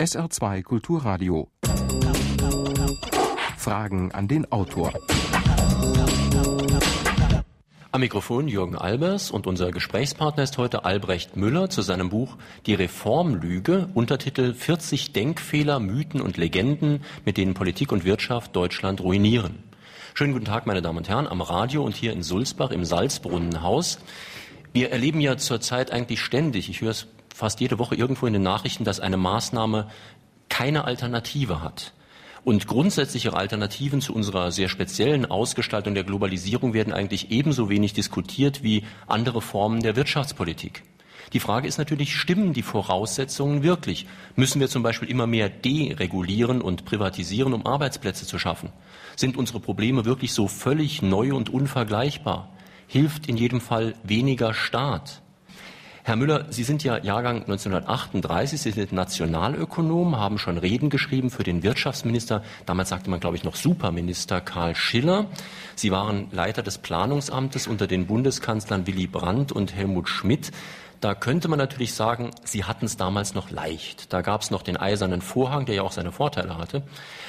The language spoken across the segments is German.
SR2 Kulturradio. Fragen an den Autor. Am Mikrofon Jürgen Albers und unser Gesprächspartner ist heute Albrecht Müller zu seinem Buch Die Reformlüge, Untertitel 40 Denkfehler, Mythen und Legenden, mit denen Politik und Wirtschaft Deutschland ruinieren. Schönen guten Tag, meine Damen und Herren, am Radio und hier in Sulzbach im Salzbrunnenhaus. Wir erleben ja zurzeit eigentlich ständig, ich höre es fast jede Woche irgendwo in den Nachrichten, dass eine Maßnahme keine Alternative hat. Und grundsätzliche Alternativen zu unserer sehr speziellen Ausgestaltung der Globalisierung werden eigentlich ebenso wenig diskutiert wie andere Formen der Wirtschaftspolitik. Die Frage ist natürlich, stimmen die Voraussetzungen wirklich? Müssen wir zum Beispiel immer mehr deregulieren und privatisieren, um Arbeitsplätze zu schaffen? Sind unsere Probleme wirklich so völlig neu und unvergleichbar? Hilft in jedem Fall weniger Staat? Herr Müller, Sie sind ja Jahrgang 1938, Sie sind Nationalökonom, haben schon Reden geschrieben für den Wirtschaftsminister, damals sagte man, glaube ich, noch Superminister Karl Schiller. Sie waren Leiter des Planungsamtes unter den Bundeskanzlern Willy Brandt und Helmut Schmidt. Da könnte man natürlich sagen, sie hatten es damals noch leicht. Da gab es noch den eisernen Vorhang, der ja auch seine Vorteile hatte.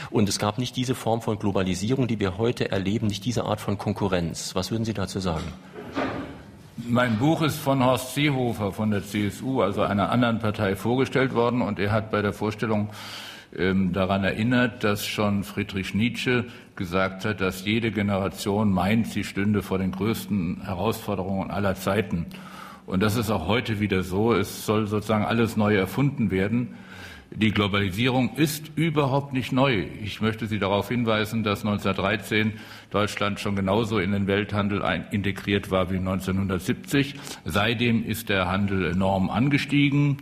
Und es gab nicht diese Form von Globalisierung, die wir heute erleben, nicht diese Art von Konkurrenz. Was würden Sie dazu sagen? Mein Buch ist von Horst Seehofer von der CSU, also einer anderen Partei, vorgestellt worden. Und er hat bei der Vorstellung ähm, daran erinnert, dass schon Friedrich Nietzsche gesagt hat, dass jede Generation meint, sie stünde vor den größten Herausforderungen aller Zeiten. Und das ist auch heute wieder so. Es soll sozusagen alles neu erfunden werden. Die Globalisierung ist überhaupt nicht neu. Ich möchte Sie darauf hinweisen, dass 1913 Deutschland schon genauso in den Welthandel integriert war wie 1970. Seitdem ist der Handel enorm angestiegen.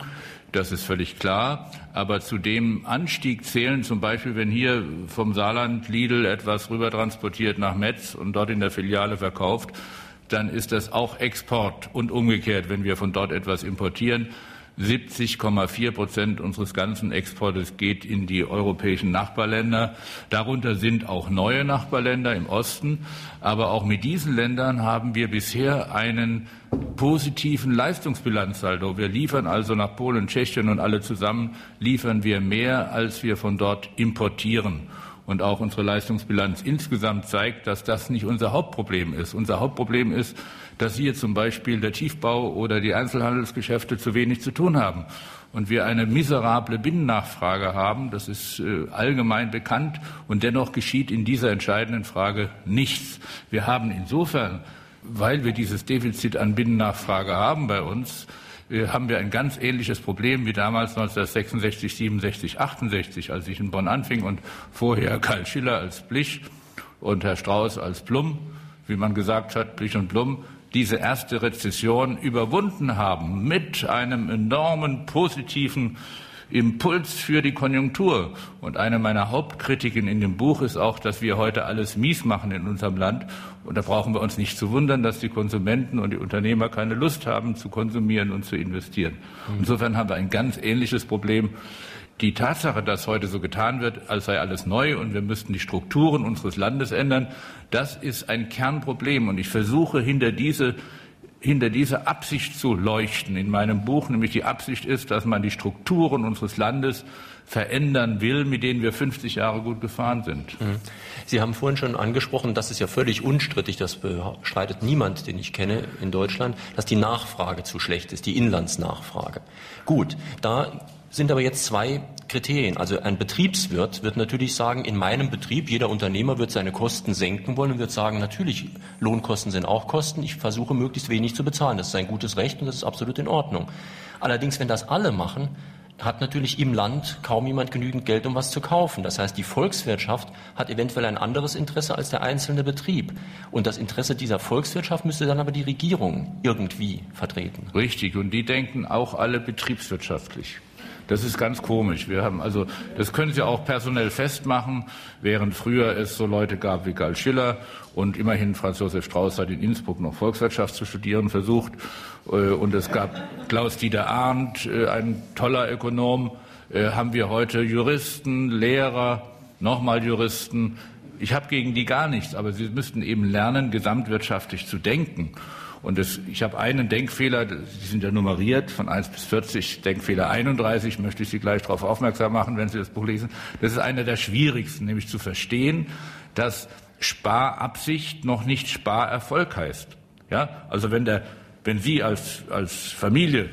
Das ist völlig klar. Aber zu dem Anstieg zählen zum Beispiel, wenn hier vom Saarland Lidl etwas rüber transportiert nach Metz und dort in der Filiale verkauft, dann ist das auch Export und umgekehrt, wenn wir von dort etwas importieren. 70,4 Prozent unseres ganzen Exportes geht in die europäischen Nachbarländer. Darunter sind auch neue Nachbarländer im Osten. Aber auch mit diesen Ländern haben wir bisher einen positiven Leistungsbilanzsaldo. Wir liefern also nach Polen, Tschechien und alle zusammen liefern wir mehr, als wir von dort importieren. Und auch unsere Leistungsbilanz insgesamt zeigt, dass das nicht unser Hauptproblem ist. Unser Hauptproblem ist, dass hier zum Beispiel der Tiefbau oder die Einzelhandelsgeschäfte zu wenig zu tun haben und wir eine miserable Binnennachfrage haben. Das ist äh, allgemein bekannt und dennoch geschieht in dieser entscheidenden Frage nichts. Wir haben insofern, weil wir dieses Defizit an Binnennachfrage haben bei uns, äh, haben wir ein ganz ähnliches Problem wie damals 1966, 67, 68, als ich in Bonn anfing und vorher Karl Schiller als Blich und Herr Strauß als Plum, wie man gesagt hat, Blich und Plum diese erste Rezession überwunden haben mit einem enormen positiven Impuls für die Konjunktur. Und eine meiner Hauptkritiken in dem Buch ist auch, dass wir heute alles mies machen in unserem Land. Und da brauchen wir uns nicht zu wundern, dass die Konsumenten und die Unternehmer keine Lust haben zu konsumieren und zu investieren. Insofern haben wir ein ganz ähnliches Problem die Tatsache, dass heute so getan wird, als sei alles neu und wir müssten die Strukturen unseres Landes ändern, das ist ein Kernproblem. Und ich versuche hinter diese hinter diese Absicht zu leuchten in meinem Buch, nämlich die Absicht ist, dass man die Strukturen unseres Landes verändern will, mit denen wir 50 Jahre gut gefahren sind. Mhm. Sie haben vorhin schon angesprochen, das ist ja völlig unstrittig, das bestreitet niemand, den ich kenne in Deutschland, dass die Nachfrage zu schlecht ist, die Inlandsnachfrage. Gut, da sind aber jetzt zwei Kriterien. Also ein Betriebswirt wird natürlich sagen, in meinem Betrieb, jeder Unternehmer wird seine Kosten senken wollen und wird sagen, natürlich, Lohnkosten sind auch Kosten, ich versuche möglichst wenig zu bezahlen. Das ist ein gutes Recht und das ist absolut in Ordnung. Allerdings, wenn das alle machen, hat natürlich im Land kaum jemand genügend Geld, um was zu kaufen. Das heißt, die Volkswirtschaft hat eventuell ein anderes Interesse als der einzelne Betrieb. Und das Interesse dieser Volkswirtschaft müsste dann aber die Regierung irgendwie vertreten. Richtig. Und die denken auch alle betriebswirtschaftlich. Das ist ganz komisch. Wir haben also, das können Sie auch personell festmachen, während früher es so Leute gab wie Karl Schiller und immerhin Franz Josef Strauß hat in Innsbruck noch Volkswirtschaft zu studieren versucht äh, und es gab Klaus-Dieter Arndt, äh, ein toller Ökonom, äh, haben wir heute Juristen, Lehrer, nochmal Juristen. Ich habe gegen die gar nichts, aber sie müssten eben lernen, gesamtwirtschaftlich zu denken. Und das, ich habe einen Denkfehler, die sind ja nummeriert von 1 bis 40, Denkfehler 31, möchte ich Sie gleich darauf aufmerksam machen, wenn Sie das Buch lesen. Das ist einer der schwierigsten, nämlich zu verstehen, dass Sparabsicht noch nicht Sparerfolg heißt. Ja, also wenn der, wenn Sie als, als Familie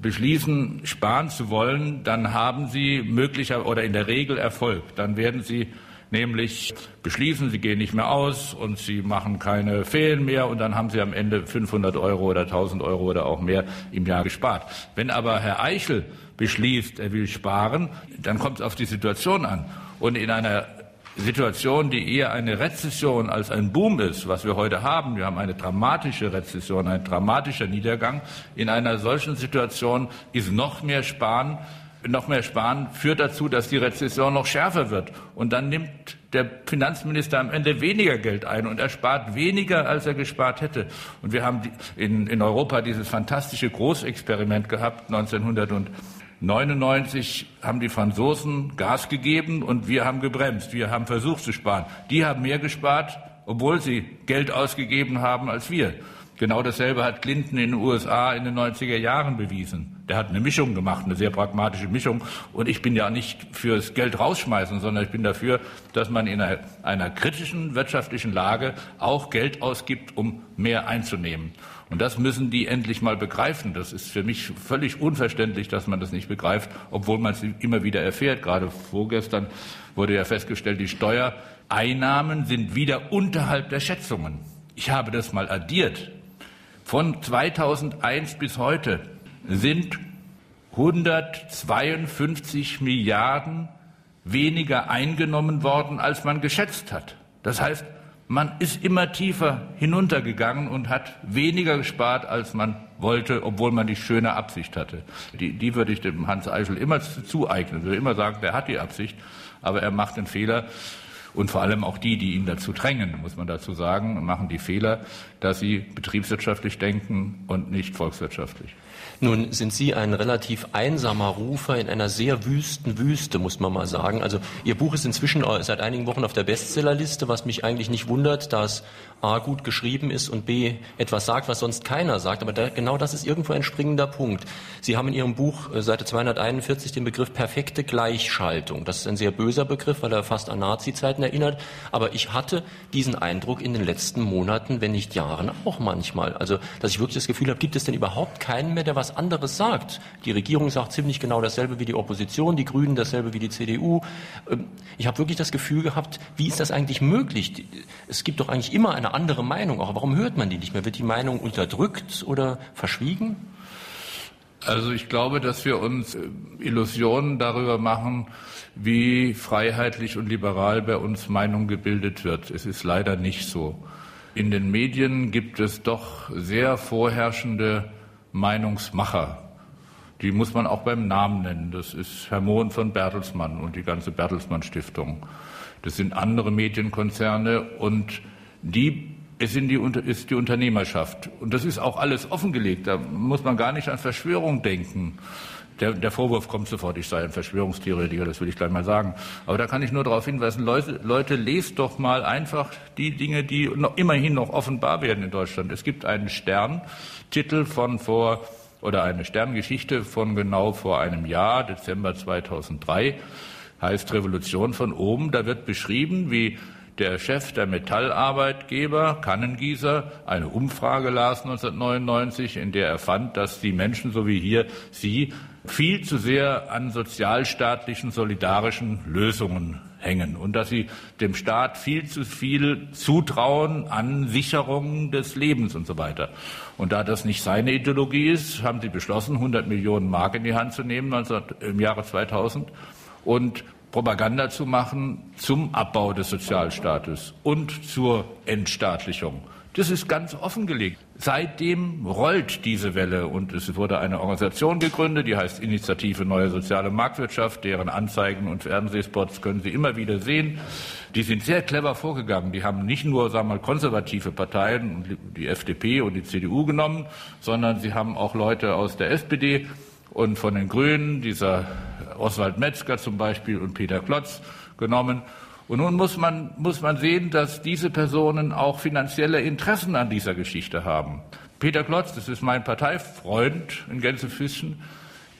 beschließen, sparen zu wollen, dann haben Sie möglicher oder in der Regel Erfolg. Dann werden Sie nämlich beschließen, Sie gehen nicht mehr aus und Sie machen keine Ferien mehr und dann haben Sie am Ende 500 Euro oder 1000 Euro oder auch mehr im Jahr gespart. Wenn aber Herr Eichel beschließt, er will sparen, dann kommt es auf die Situation an. Und in einer Situation, die eher eine Rezession als ein Boom ist, was wir heute haben. Wir haben eine dramatische Rezession, ein dramatischer Niedergang. In einer solchen Situation ist noch mehr Sparen, noch mehr Sparen führt dazu, dass die Rezession noch schärfer wird. Und dann nimmt der Finanzminister am Ende weniger Geld ein und er spart weniger, als er gespart hätte. Und wir haben in, in Europa dieses fantastische Großexperiment gehabt, 1900 und 99 haben die Franzosen Gas gegeben und wir haben gebremst. Wir haben versucht zu sparen. Die haben mehr gespart, obwohl sie Geld ausgegeben haben als wir. Genau dasselbe hat Clinton in den USA in den 90er Jahren bewiesen. Der hat eine Mischung gemacht, eine sehr pragmatische Mischung. Und ich bin ja nicht fürs Geld rausschmeißen, sondern ich bin dafür, dass man in einer, kritischen wirtschaftlichen Lage auch Geld ausgibt, um mehr einzunehmen. Und das müssen die endlich mal begreifen. Das ist für mich völlig unverständlich, dass man das nicht begreift, obwohl man es immer wieder erfährt. Gerade vorgestern wurde ja festgestellt, die Steuereinnahmen sind wieder unterhalb der Schätzungen. Ich habe das mal addiert. Von 2001 bis heute sind 152 Milliarden weniger eingenommen worden, als man geschätzt hat. Das heißt, man ist immer tiefer hinuntergegangen und hat weniger gespart, als man wollte, obwohl man die schöne Absicht hatte. Die, die würde ich dem Hans Eichel immer zueignen. Ich würde immer sagen, der hat die Absicht, aber er macht den Fehler. Und vor allem auch die, die ihn dazu drängen, muss man dazu sagen, machen die Fehler, dass sie betriebswirtschaftlich denken und nicht volkswirtschaftlich. Nun sind Sie ein relativ einsamer Rufer in einer sehr wüsten Wüste, muss man mal sagen. Also Ihr Buch ist inzwischen seit einigen Wochen auf der Bestsellerliste, was mich eigentlich nicht wundert, da es A gut geschrieben ist und B etwas sagt, was sonst keiner sagt. Aber da, genau das ist irgendwo ein springender Punkt. Sie haben in Ihrem Buch äh, Seite 241 den Begriff perfekte Gleichschaltung. Das ist ein sehr böser Begriff, weil er fast an Nazi-Zeiten erinnert. Aber ich hatte diesen Eindruck in den letzten Monaten, wenn nicht Jahren, auch manchmal. Also, dass ich wirklich das Gefühl habe, gibt es denn überhaupt keinen mehr, der was anderes sagt? Die Regierung sagt ziemlich genau dasselbe wie die Opposition, die Grünen dasselbe wie die CDU. Ähm, ich habe wirklich das Gefühl gehabt, wie ist das eigentlich möglich? Es gibt doch eigentlich immer eine eine andere Meinung auch. Warum hört man die nicht mehr? Wird die Meinung unterdrückt oder verschwiegen? Also ich glaube, dass wir uns äh, Illusionen darüber machen, wie freiheitlich und liberal bei uns Meinung gebildet wird. Es ist leider nicht so. In den Medien gibt es doch sehr vorherrschende Meinungsmacher. Die muss man auch beim Namen nennen. Das ist Herr Mohn von Bertelsmann und die ganze Bertelsmann Stiftung. Das sind andere Medienkonzerne und die es die, ist die Unternehmerschaft. Und das ist auch alles offengelegt. Da muss man gar nicht an Verschwörung denken. Der, der, Vorwurf kommt sofort, ich sei ein Verschwörungstheoretiker, das will ich gleich mal sagen. Aber da kann ich nur darauf hinweisen, Leute, Leute, lest doch mal einfach die Dinge, die noch, immerhin noch offenbar werden in Deutschland. Es gibt einen Sterntitel von vor, oder eine Sterngeschichte von genau vor einem Jahr, Dezember 2003, heißt Revolution von oben. Da wird beschrieben, wie der Chef der Metallarbeitgeber, Kannengießer, eine Umfrage las 1999, in der er fand, dass die Menschen, so wie hier Sie, viel zu sehr an sozialstaatlichen, solidarischen Lösungen hängen und dass sie dem Staat viel zu viel zutrauen an Sicherung des Lebens und so weiter. Und da das nicht seine Ideologie ist, haben sie beschlossen, 100 Millionen Mark in die Hand zu nehmen im Jahre 2000 und Propaganda zu machen zum Abbau des Sozialstaates und zur Entstaatlichung. Das ist ganz offengelegt. Seitdem rollt diese Welle und es wurde eine Organisation gegründet, die heißt Initiative Neue Soziale Marktwirtschaft, deren Anzeigen und Fernsehspots können Sie immer wieder sehen. Die sind sehr clever vorgegangen. Die haben nicht nur, sagen wir mal, konservative Parteien, die FDP und die CDU genommen, sondern sie haben auch Leute aus der SPD und von den Grünen, dieser Oswald Metzger zum Beispiel und Peter Klotz genommen. Und nun muss man, muss man sehen, dass diese Personen auch finanzielle Interessen an dieser Geschichte haben. Peter Klotz, das ist mein Parteifreund in Gänsefüßchen,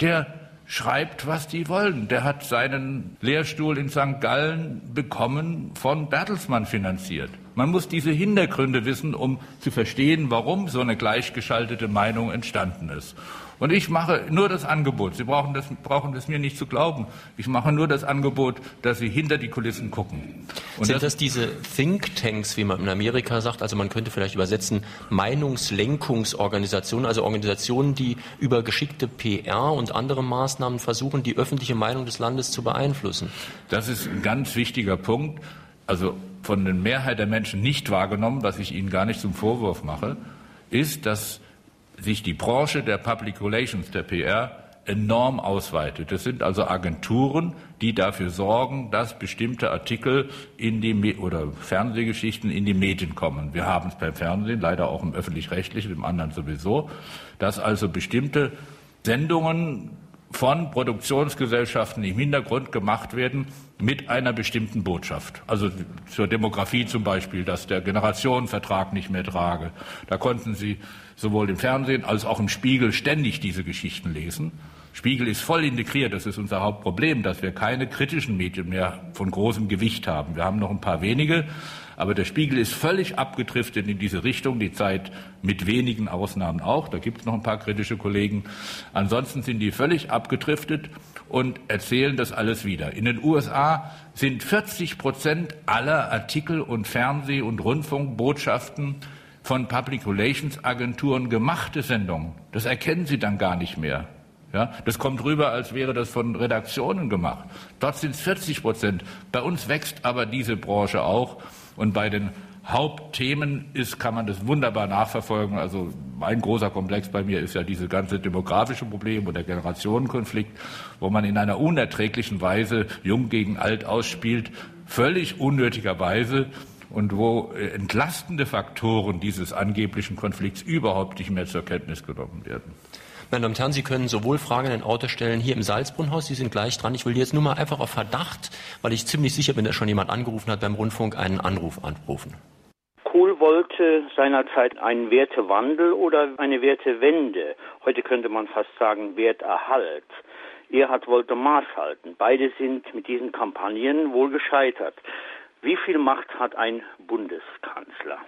der schreibt, was die wollen. Der hat seinen Lehrstuhl in St. Gallen bekommen, von Bertelsmann finanziert. Man muss diese Hintergründe wissen, um zu verstehen, warum so eine gleichgeschaltete Meinung entstanden ist. Und ich mache nur das Angebot. Sie brauchen das, brauchen das mir nicht zu glauben. Ich mache nur das Angebot, dass Sie hinter die Kulissen gucken. Und Sind das, das diese Thinktanks, wie man in Amerika sagt? Also man könnte vielleicht übersetzen Meinungslenkungsorganisationen, also Organisationen, die über geschickte PR und andere Maßnahmen versuchen, die öffentliche Meinung des Landes zu beeinflussen. Das ist ein ganz wichtiger Punkt. Also von der Mehrheit der Menschen nicht wahrgenommen, was ich Ihnen gar nicht zum Vorwurf mache, ist, dass sich die Branche der Public Relations, der PR, enorm ausweitet. Das sind also Agenturen, die dafür sorgen, dass bestimmte Artikel in die oder Fernsehgeschichten in die Medien kommen. Wir haben es beim Fernsehen, leider auch im öffentlich-rechtlichen, im anderen sowieso, dass also bestimmte Sendungen von Produktionsgesellschaften im Hintergrund gemacht werden mit einer bestimmten Botschaft. Also zur Demografie zum Beispiel, dass der Generationenvertrag nicht mehr trage. Da konnten Sie sowohl im Fernsehen als auch im Spiegel ständig diese Geschichten lesen. Spiegel ist voll integriert. Das ist unser Hauptproblem, dass wir keine kritischen Medien mehr von großem Gewicht haben. Wir haben noch ein paar wenige, aber der Spiegel ist völlig abgedriftet in diese Richtung, die Zeit mit wenigen Ausnahmen auch. Da gibt es noch ein paar kritische Kollegen. Ansonsten sind die völlig abgedriftet und erzählen das alles wieder. In den USA sind 40 Prozent aller Artikel und Fernseh- und Rundfunkbotschaften von Public Relations Agenturen gemachte Sendungen. Das erkennen Sie dann gar nicht mehr. Ja, das kommt rüber, als wäre das von Redaktionen gemacht. Dort sind es 40 Prozent. Bei uns wächst aber diese Branche auch. Und bei den Hauptthemen ist, kann man das wunderbar nachverfolgen. Also ein großer Komplex bei mir ist ja diese ganze demografische Problem und der Generationenkonflikt, wo man in einer unerträglichen Weise Jung gegen Alt ausspielt, völlig unnötigerweise und wo äh, entlastende Faktoren dieses angeblichen Konflikts überhaupt nicht mehr zur Kenntnis genommen werden. Meine Damen und Herren, Sie können sowohl Fragen in den Auto stellen hier im Salzbrunnhaus, Sie sind gleich dran. Ich will jetzt nur mal einfach auf Verdacht, weil ich ziemlich sicher bin, dass schon jemand angerufen hat beim Rundfunk, einen Anruf anrufen. Kohl wollte seinerzeit einen Wertewandel oder eine Wertewende. Heute könnte man fast sagen Werterhalt. Erhard wollte Maß halten. Beide sind mit diesen Kampagnen wohl gescheitert. Wie viel Macht hat ein Bundeskanzler?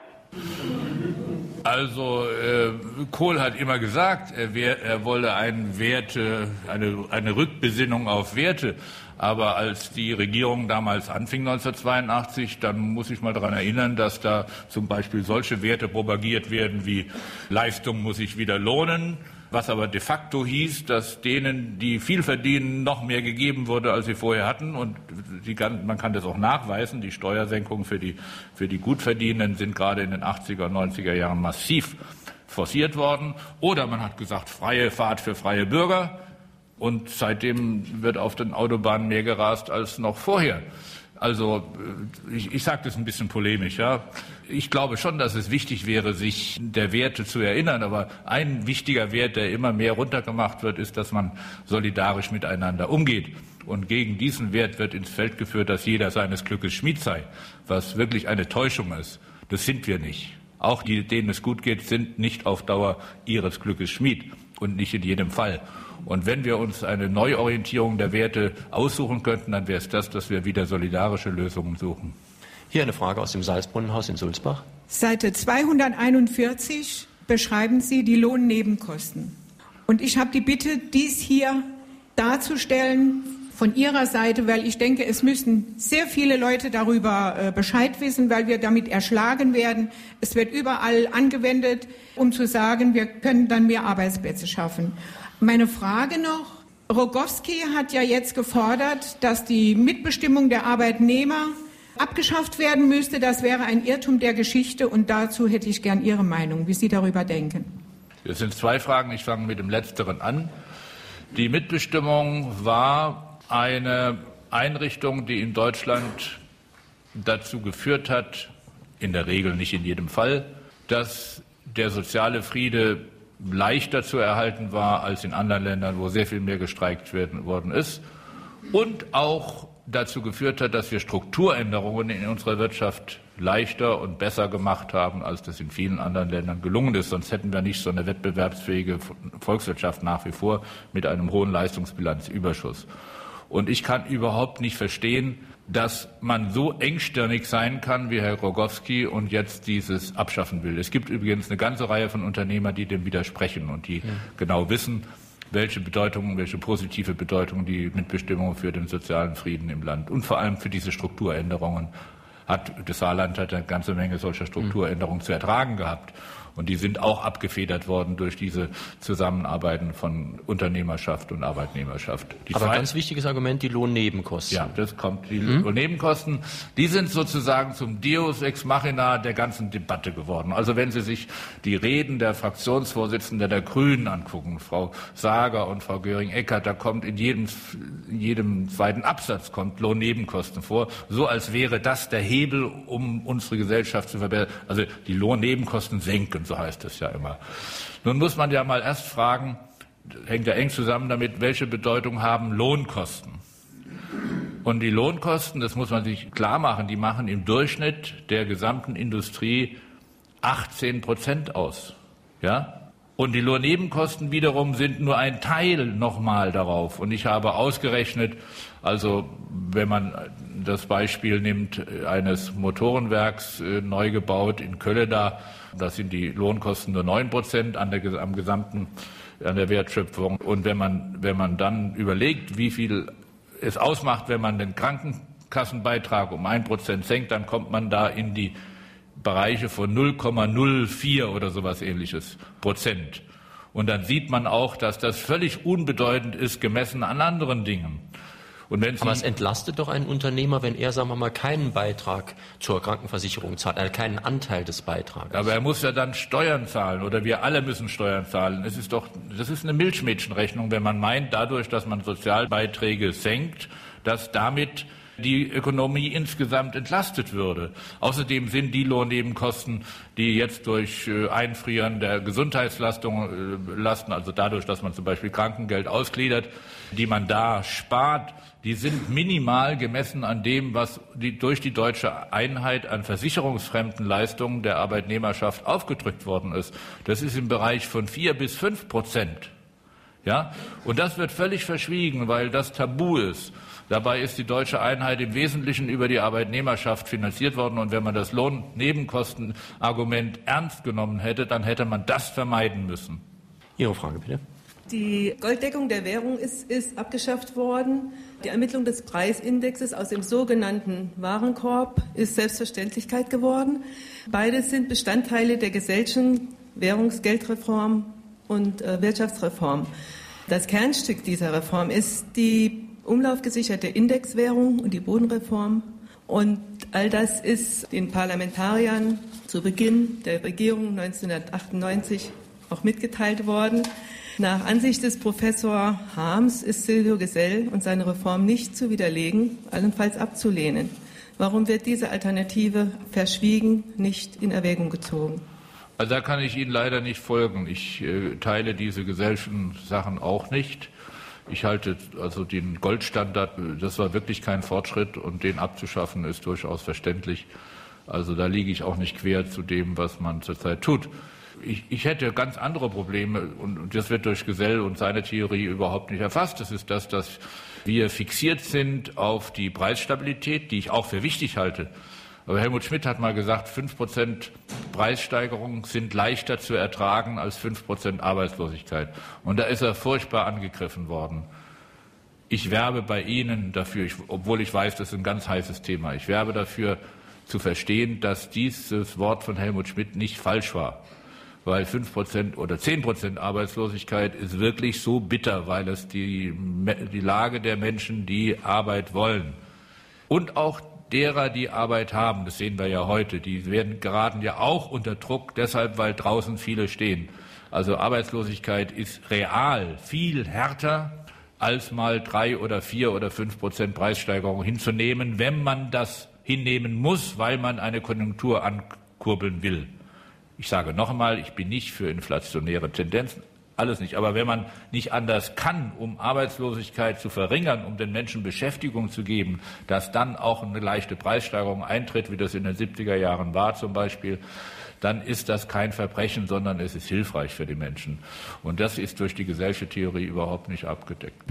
Also äh, Kohl hat immer gesagt, er, wär, er wolle ein Werte, eine, eine Rückbesinnung auf Werte. Aber als die Regierung damals anfing 1982, dann muss ich mal daran erinnern, dass da zum Beispiel solche Werte propagiert werden wie Leistung muss sich wieder lohnen, was aber de facto hieß, dass denen, die viel verdienen, noch mehr gegeben wurde, als sie vorher hatten. Und kann, man kann das auch nachweisen. Die Steuersenkungen für die, für die Gutverdienenden sind gerade in den 80er und 90er Jahren massiv forciert worden. Oder man hat gesagt, freie Fahrt für freie Bürger. Und seitdem wird auf den Autobahnen mehr gerast als noch vorher. Also äh, ich, ich sage das ein bisschen polemisch. Ja. Ich glaube schon, dass es wichtig wäre, sich der Werte zu erinnern. Aber ein wichtiger Wert, der immer mehr runtergemacht wird, ist, dass man solidarisch miteinander umgeht. Und gegen diesen Wert wird ins Feld geführt, dass jeder seines Glückes Schmied sei, was wirklich eine Täuschung ist. Das sind wir nicht. Auch die, denen es gut geht, sind nicht auf Dauer ihres Glückes Schmied und nicht in jedem Fall. Und wenn wir uns eine Neuorientierung der Werte aussuchen könnten, dann wäre es das, dass wir wieder solidarische Lösungen suchen. Hier eine Frage aus dem Salzbrunnenhaus in Sulzbach. Seite 241 beschreiben Sie die Lohnnebenkosten. Und ich habe die Bitte, dies hier darzustellen von Ihrer Seite, weil ich denke, es müssen sehr viele Leute darüber äh, Bescheid wissen, weil wir damit erschlagen werden. Es wird überall angewendet, um zu sagen, wir können dann mehr Arbeitsplätze schaffen. Meine Frage noch. Rogowski hat ja jetzt gefordert, dass die Mitbestimmung der Arbeitnehmer abgeschafft werden müsste. Das wäre ein Irrtum der Geschichte und dazu hätte ich gern Ihre Meinung, wie Sie darüber denken. Es sind zwei Fragen. Ich fange mit dem Letzteren an. Die Mitbestimmung war eine Einrichtung, die in Deutschland dazu geführt hat, in der Regel nicht in jedem Fall, dass der soziale Friede leichter zu erhalten war als in anderen Ländern, wo sehr viel mehr gestreikt werden, worden ist. Und auch dazu geführt hat, dass wir Strukturänderungen in unserer Wirtschaft leichter und besser gemacht haben, als das in vielen anderen Ländern gelungen ist. Sonst hätten wir nicht so eine wettbewerbsfähige Volkswirtschaft nach wie vor mit einem hohen Leistungsbilanzüberschuss. Und ich kann überhaupt nicht verstehen, dass man so engstirnig sein kann wie Herr Rogowski und jetzt dieses abschaffen will. Es gibt übrigens eine ganze Reihe von Unternehmern, die dem widersprechen und die ja. genau wissen, welche Bedeutung, welche positive Bedeutung die Mitbestimmung für den sozialen Frieden im Land und vor allem für diese Strukturänderungen hat. Das Saarland hat eine ganze Menge solcher Strukturänderungen zu ertragen gehabt. Und die sind auch abgefedert worden durch diese Zusammenarbeiten von Unternehmerschaft und Arbeitnehmerschaft. Die Aber ganz wichtiges Argument, die Lohnnebenkosten. Ja, das kommt. Die hm? Lohnnebenkosten, die sind sozusagen zum Deus ex machina der ganzen Debatte geworden. Also wenn Sie sich die Reden der Fraktionsvorsitzenden der Grünen angucken, Frau Sager und Frau Göring-Eckardt, da kommt in jedem, in jedem zweiten Absatz kommt Lohnnebenkosten vor, so als wäre das der Hebel, um unsere Gesellschaft zu verbessern. Also die Lohnnebenkosten senken so heißt es ja immer. Nun muss man ja mal erst fragen, hängt ja eng zusammen damit, welche Bedeutung haben Lohnkosten? Und die Lohnkosten, das muss man sich klar machen, die machen im Durchschnitt der gesamten Industrie 18 Prozent aus. Ja? Und die Lohnnebenkosten wiederum sind nur ein Teil nochmal darauf. Und ich habe ausgerechnet, also wenn man das Beispiel nimmt eines Motorenwerks äh, neu gebaut in Kölleda, da sind die Lohnkosten nur neun Prozent an der, am gesamten, an der Wertschöpfung. Und wenn man, wenn man dann überlegt, wie viel es ausmacht, wenn man den Krankenkassenbeitrag um ein Prozent senkt, dann kommt man da in die Bereiche von 0,04 oder sowas ähnliches Prozent. Und dann sieht man auch, dass das völlig unbedeutend ist, gemessen an anderen Dingen. Aber es entlastet doch einen Unternehmer, wenn er, sagen wir mal, keinen Beitrag zur Krankenversicherung zahlt, also keinen Anteil des Beitrags. Aber er muss ja dann Steuern zahlen oder wir alle müssen Steuern zahlen. Es ist doch, das ist eine Milchmädchenrechnung, wenn man meint, dadurch, dass man Sozialbeiträge senkt, dass damit die Ökonomie insgesamt entlastet würde. Außerdem sind die Lohnnebenkosten, die jetzt durch äh, Einfrieren der Gesundheitslastung äh, lasten, also dadurch, dass man zum Beispiel Krankengeld ausgliedert, die man da spart, die sind minimal gemessen an dem, was die, durch die deutsche Einheit an versicherungsfremden Leistungen der Arbeitnehmerschaft aufgedrückt worden ist. Das ist im Bereich von vier bis fünf Prozent. Ja? Und das wird völlig verschwiegen, weil das Tabu ist. Dabei ist die deutsche Einheit im Wesentlichen über die Arbeitnehmerschaft finanziert worden. Und wenn man das Lohnnebenkostenargument ernst genommen hätte, dann hätte man das vermeiden müssen. Ihre Frage bitte. Die Golddeckung der Währung ist, ist abgeschafft worden. Die Ermittlung des Preisindexes aus dem sogenannten Warenkorb ist Selbstverständlichkeit geworden. Beides sind Bestandteile der Gesellschen Währungsgeldreform und äh, Wirtschaftsreform. Das Kernstück dieser Reform ist die umlaufgesicherte Indexwährung und die Bodenreform. Und all das ist den Parlamentariern zu Beginn der Regierung 1998 auch mitgeteilt worden. Nach Ansicht des Professor Harms ist Silvio Gesell und seine Reform nicht zu widerlegen, allenfalls abzulehnen. Warum wird diese Alternative verschwiegen, nicht in Erwägung gezogen? Also da kann ich Ihnen leider nicht folgen. Ich äh, teile diese gesellschaftlichen Sachen auch nicht. Ich halte also den Goldstandard, das war wirklich kein Fortschritt und den abzuschaffen ist durchaus verständlich. Also da liege ich auch nicht quer zu dem, was man zurzeit tut. Ich, ich hätte ganz andere Probleme und das wird durch Gesell und seine Theorie überhaupt nicht erfasst. Das ist das, dass wir fixiert sind auf die Preisstabilität, die ich auch für wichtig halte. Aber Helmut Schmidt hat mal gesagt, fünf Prozent Preissteigerung sind leichter zu ertragen als fünf Prozent Arbeitslosigkeit. Und da ist er furchtbar angegriffen worden. Ich werbe bei Ihnen dafür, ich, obwohl ich weiß, das ist ein ganz heißes Thema, ich werbe dafür zu verstehen, dass dieses Wort von Helmut Schmidt nicht falsch war. Weil fünf Prozent oder zehn Prozent Arbeitslosigkeit ist wirklich so bitter, weil es die, die Lage der Menschen, die Arbeit wollen und auch derer, die Arbeit haben, das sehen wir ja heute, die werden geraten ja auch unter Druck, deshalb, weil draußen viele stehen. Also Arbeitslosigkeit ist real viel härter als mal drei oder vier oder fünf Prozent Preissteigerung hinzunehmen, wenn man das hinnehmen muss, weil man eine Konjunktur ankurbeln will. Ich sage noch einmal, ich bin nicht für inflationäre Tendenzen, alles nicht. Aber wenn man nicht anders kann, um Arbeitslosigkeit zu verringern, um den Menschen Beschäftigung zu geben, dass dann auch eine leichte Preissteigerung eintritt, wie das in den 70er Jahren war zum Beispiel, dann ist das kein Verbrechen, sondern es ist hilfreich für die Menschen. Und das ist durch die Gesellschaftstheorie überhaupt nicht abgedeckt.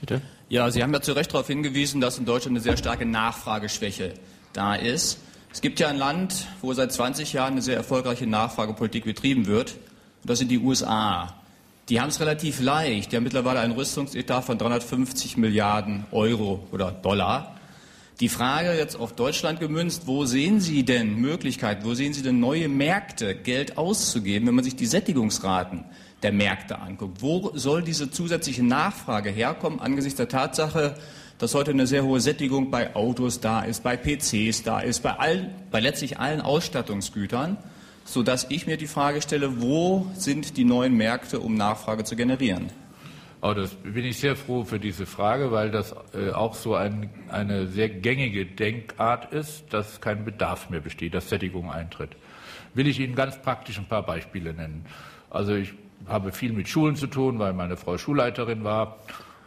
Bitte? Ja, Sie haben ja zu Recht darauf hingewiesen, dass in Deutschland eine sehr starke Nachfrageschwäche da ist. Es gibt ja ein Land, wo seit 20 Jahren eine sehr erfolgreiche Nachfragepolitik betrieben wird. Und das sind die USA. Die haben es relativ leicht. Die haben mittlerweile einen Rüstungsetat von 350 Milliarden Euro oder Dollar. Die Frage jetzt auf Deutschland gemünzt, wo sehen Sie denn Möglichkeiten, wo sehen Sie denn neue Märkte, Geld auszugeben, wenn man sich die Sättigungsraten der Märkte anguckt? Wo soll diese zusätzliche Nachfrage herkommen angesichts der Tatsache, dass heute eine sehr hohe Sättigung bei Autos da ist, bei PCs da ist, bei, allen, bei letztlich allen Ausstattungsgütern, sodass ich mir die Frage stelle, wo sind die neuen Märkte, um Nachfrage zu generieren? Oh, das bin ich sehr froh für diese Frage, weil das äh, auch so ein, eine sehr gängige Denkart ist, dass kein Bedarf mehr besteht, dass Sättigung eintritt. Will ich Ihnen ganz praktisch ein paar Beispiele nennen. Also ich habe viel mit Schulen zu tun, weil meine Frau Schulleiterin war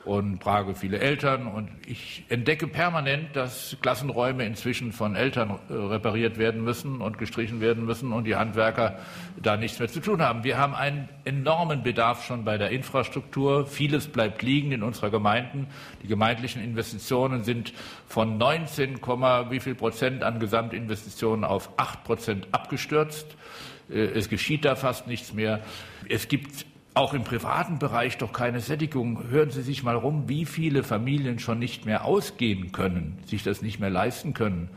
und Prage viele Eltern. Und ich entdecke permanent, dass Klassenräume inzwischen von Eltern äh, repariert werden müssen und gestrichen werden müssen und die Handwerker da nichts mehr zu tun haben. Wir haben einen enormen Bedarf schon bei der Infrastruktur. Vieles bleibt liegen in unserer Gemeinden. Die gemeindlichen Investitionen sind von 19, wie viel Prozent an Gesamtinvestitionen auf 8 Prozent abgestürzt. Äh, es geschieht da fast nichts mehr. Es gibt auch im privaten Bereich doch keine Sättigung. Hören Sie sich mal rum, wie viele Familien schon nicht mehr ausgehen können, sich das nicht mehr leisten können.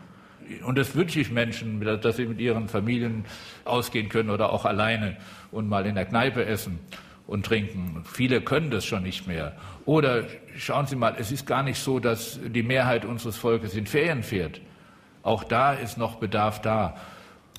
Und das wünsche ich Menschen, dass sie mit ihren Familien ausgehen können oder auch alleine und mal in der Kneipe essen und trinken. Viele können das schon nicht mehr. Oder schauen Sie mal, es ist gar nicht so, dass die Mehrheit unseres Volkes in Ferien fährt. Auch da ist noch Bedarf da.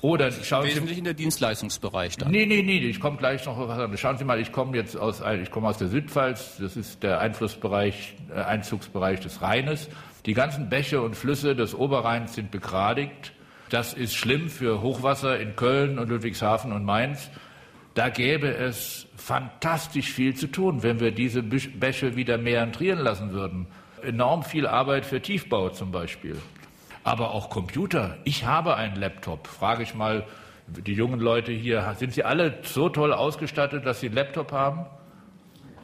Oder schauen Wesentlich Sie, in der Dienstleistungsbereich dann. Nee, nee, nee, ich komme gleich noch was anderes. Schauen Sie mal, ich komme jetzt aus, ich komme aus der Südpfalz, das ist der Einflussbereich, äh, Einzugsbereich des Rheines. Die ganzen Bäche und Flüsse des Oberrheins sind begradigt. Das ist schlimm für Hochwasser in Köln und Ludwigshafen und Mainz. Da gäbe es fantastisch viel zu tun, wenn wir diese Bäche wieder meandrieren lassen würden. Enorm viel Arbeit für Tiefbau zum Beispiel aber auch Computer. Ich habe einen Laptop. Frage ich mal die jungen Leute hier, sind sie alle so toll ausgestattet, dass sie einen Laptop haben?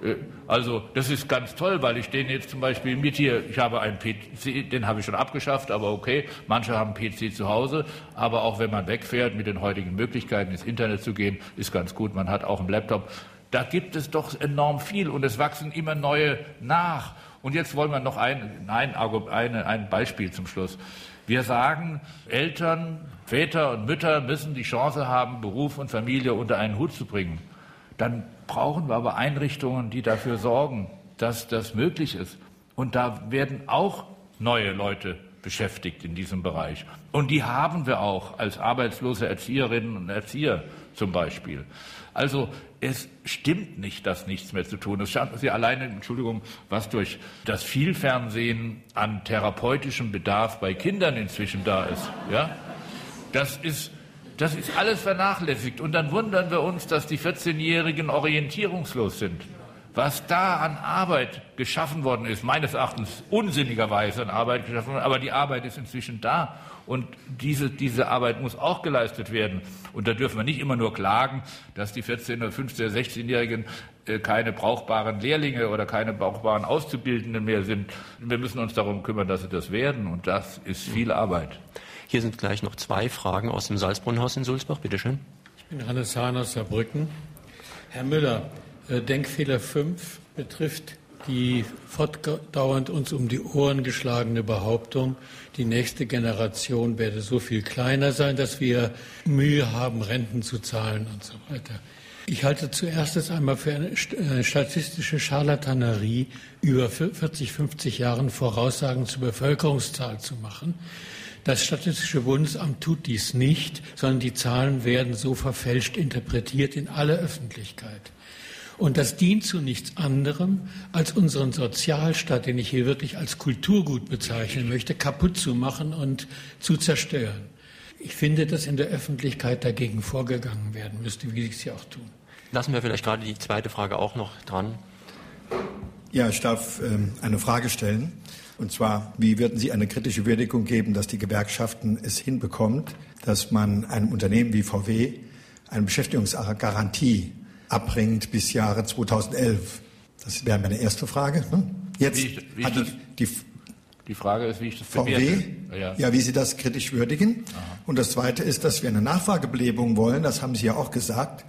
Äh, also das ist ganz toll, weil ich den jetzt zum Beispiel mit hier, ich habe einen PC, den habe ich schon abgeschafft, aber okay, manche haben einen PC zu Hause, aber auch wenn man wegfährt mit den heutigen Möglichkeiten ins Internet zu gehen, ist ganz gut, man hat auch einen Laptop. Da gibt es doch enorm viel und es wachsen immer neue nach. Und jetzt wollen wir noch ein, ein, ein Beispiel zum Schluss. Wir sagen, Eltern, Väter und Mütter müssen die Chance haben, Beruf und Familie unter einen Hut zu bringen. Dann brauchen wir aber Einrichtungen, die dafür sorgen, dass das möglich ist. Und da werden auch neue Leute beschäftigt in diesem Bereich. Und die haben wir auch als arbeitslose Erzieherinnen und Erzieher zum Beispiel. Also es stimmt nicht, dass nichts mehr zu tun ist. Schauen Sie alleine, Entschuldigung, was durch das Vielfernsehen an therapeutischem Bedarf bei Kindern inzwischen da ist. Ja? Das ist das ist alles vernachlässigt. Und dann wundern wir uns, dass die 14-Jährigen orientierungslos sind. Was da an Arbeit geschaffen worden ist, meines Erachtens unsinnigerweise an Arbeit geschaffen worden, aber die Arbeit ist inzwischen da. Und diese, diese Arbeit muss auch geleistet werden. Und da dürfen wir nicht immer nur klagen, dass die 14- oder 15- oder 16-Jährigen äh, keine brauchbaren Lehrlinge oder keine brauchbaren Auszubildenden mehr sind. Wir müssen uns darum kümmern, dass sie das werden. Und das ist viel Arbeit. Hier sind gleich noch zwei Fragen aus dem Salzbrunnhaus in Sulzbach. Bitte schön. Ich bin Hannes Hahn aus Saarbrücken. Herr Müller, Denkfehler 5 betrifft die fortdauernd uns um die Ohren geschlagene Behauptung, die nächste Generation werde so viel kleiner sein, dass wir Mühe haben, Renten zu zahlen und so weiter. Ich halte zuerst einmal für eine äh, statistische Scharlatanerie, über 40, 50 Jahren Voraussagen zur Bevölkerungszahl zu machen. Das Statistische Bundesamt tut dies nicht, sondern die Zahlen werden so verfälscht interpretiert in aller Öffentlichkeit. Und das dient zu nichts anderem, als unseren Sozialstaat, den ich hier wirklich als Kulturgut bezeichnen möchte, kaputt zu machen und zu zerstören. Ich finde, dass in der Öffentlichkeit dagegen vorgegangen werden müsste, wie Sie es ja auch tun. Lassen wir vielleicht gerade die zweite Frage auch noch dran. Ja, ich darf ähm, eine Frage stellen. Und zwar, wie würden Sie eine kritische Würdigung geben, dass die Gewerkschaften es hinbekommt, dass man einem Unternehmen wie VW eine Beschäftigungsgarantie abbringt bis Jahre 2011? Das wäre meine erste Frage. Hm? Jetzt wie ich, wie hat die, die, die, Frage ist, wie ich das VW, ja. ja, wie Sie das kritisch würdigen. Aha. Und das Zweite ist, dass wir eine Nachfragebelebung wollen. Das haben Sie ja auch gesagt.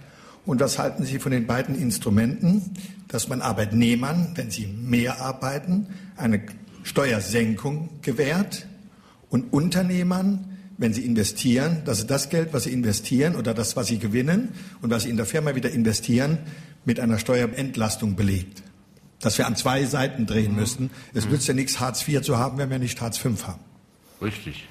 Und was halten Sie von den beiden Instrumenten, dass man Arbeitnehmern, wenn sie mehr arbeiten, eine Steuersenkung gewährt und Unternehmern, wenn sie investieren, dass sie das Geld, was sie investieren oder das, was sie gewinnen und was sie in der Firma wieder investieren, mit einer Steuerentlastung belegt. Dass wir an zwei Seiten drehen mhm. müssen. Es mhm. nützt ja nichts, Hartz IV zu haben, wenn wir nicht Hartz V haben. Richtig.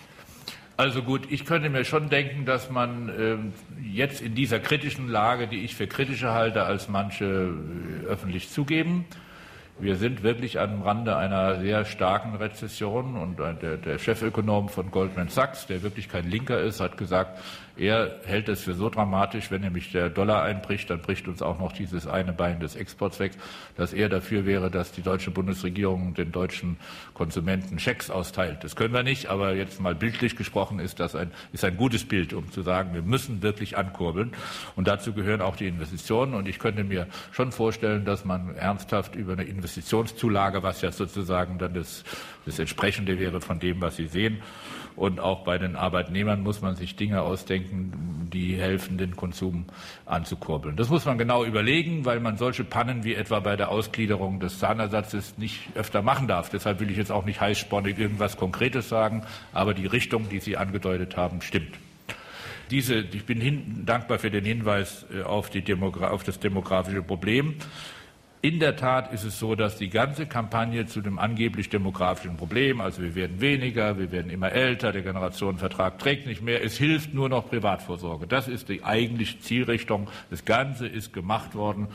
Also gut, ich könnte mir schon denken, dass man äh, jetzt in dieser kritischen Lage, die ich für kritischer halte, als manche äh, öffentlich zugeben, wir sind wirklich am Rande einer sehr starken Rezession und der, der, Chefökonom von Goldman Sachs, der wirklich kein Linker ist, hat gesagt, er hält es für so dramatisch, wenn nämlich der Dollar einbricht, dann bricht uns auch noch dieses eine Bein des Exports weg, dass er dafür wäre, dass die deutsche Bundesregierung den deutschen Konsumenten Schecks austeilt. Das können wir nicht, aber jetzt mal bildlich gesprochen ist das ein, ist ein gutes Bild, um zu sagen, wir müssen wirklich ankurbeln. Und dazu gehören auch die Investitionen. Und ich könnte mir schon vorstellen, dass man ernsthaft über eine Investitionszulage, was ja sozusagen dann das, das Entsprechende wäre von dem, was Sie sehen, und auch bei den Arbeitnehmern muss man sich Dinge ausdenken, die helfen, den Konsum anzukurbeln. Das muss man genau überlegen, weil man solche Pannen wie etwa bei der Ausgliederung des Zahnersatzes nicht öfter machen darf. Deshalb will ich jetzt auch nicht heißspornig irgendwas Konkretes sagen, aber die Richtung, die Sie angedeutet haben, stimmt. Diese, ich bin hin, dankbar für den Hinweis äh, auf, die auf das demografische Problem. In der Tat ist es so, dass die ganze Kampagne zu dem angeblich demografischen Problem, also wir werden weniger, wir werden immer älter, der Generationenvertrag trägt nicht mehr, es hilft nur noch Privatvorsorge. Das ist die eigentliche Zielrichtung. Das Ganze ist gemacht worden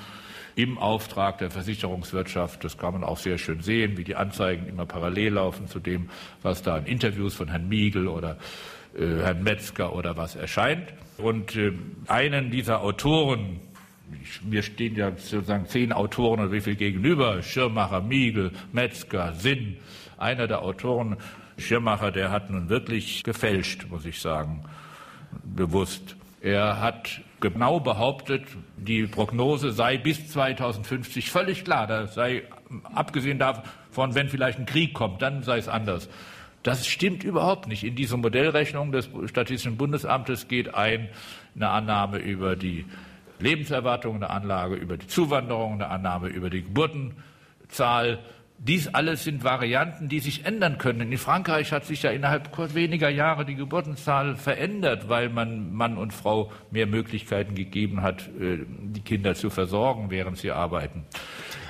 im Auftrag der Versicherungswirtschaft. Das kann man auch sehr schön sehen, wie die Anzeigen immer parallel laufen zu dem, was da in Interviews von Herrn Miegel oder äh, Herrn Metzger oder was erscheint. Und äh, einen dieser Autoren, mir stehen ja sozusagen zehn Autoren oder wie viel gegenüber, Schirmacher, Miegel, Metzger, Sinn. Einer der Autoren, Schirmacher, der hat nun wirklich gefälscht, muss ich sagen, bewusst. Er hat genau behauptet, die Prognose sei bis 2050 völlig klar. Da sei, abgesehen davon, wenn vielleicht ein Krieg kommt, dann sei es anders. Das stimmt überhaupt nicht. In diese Modellrechnung des Statistischen Bundesamtes geht ein eine Annahme über die Lebenserwartung, eine Anlage über die Zuwanderung, eine Annahme über die Geburtenzahl. Dies alles sind Varianten, die sich ändern können. In Frankreich hat sich ja innerhalb weniger Jahre die Geburtenzahl verändert, weil man Mann und Frau mehr Möglichkeiten gegeben hat, äh, die Kinder zu versorgen, während sie arbeiten.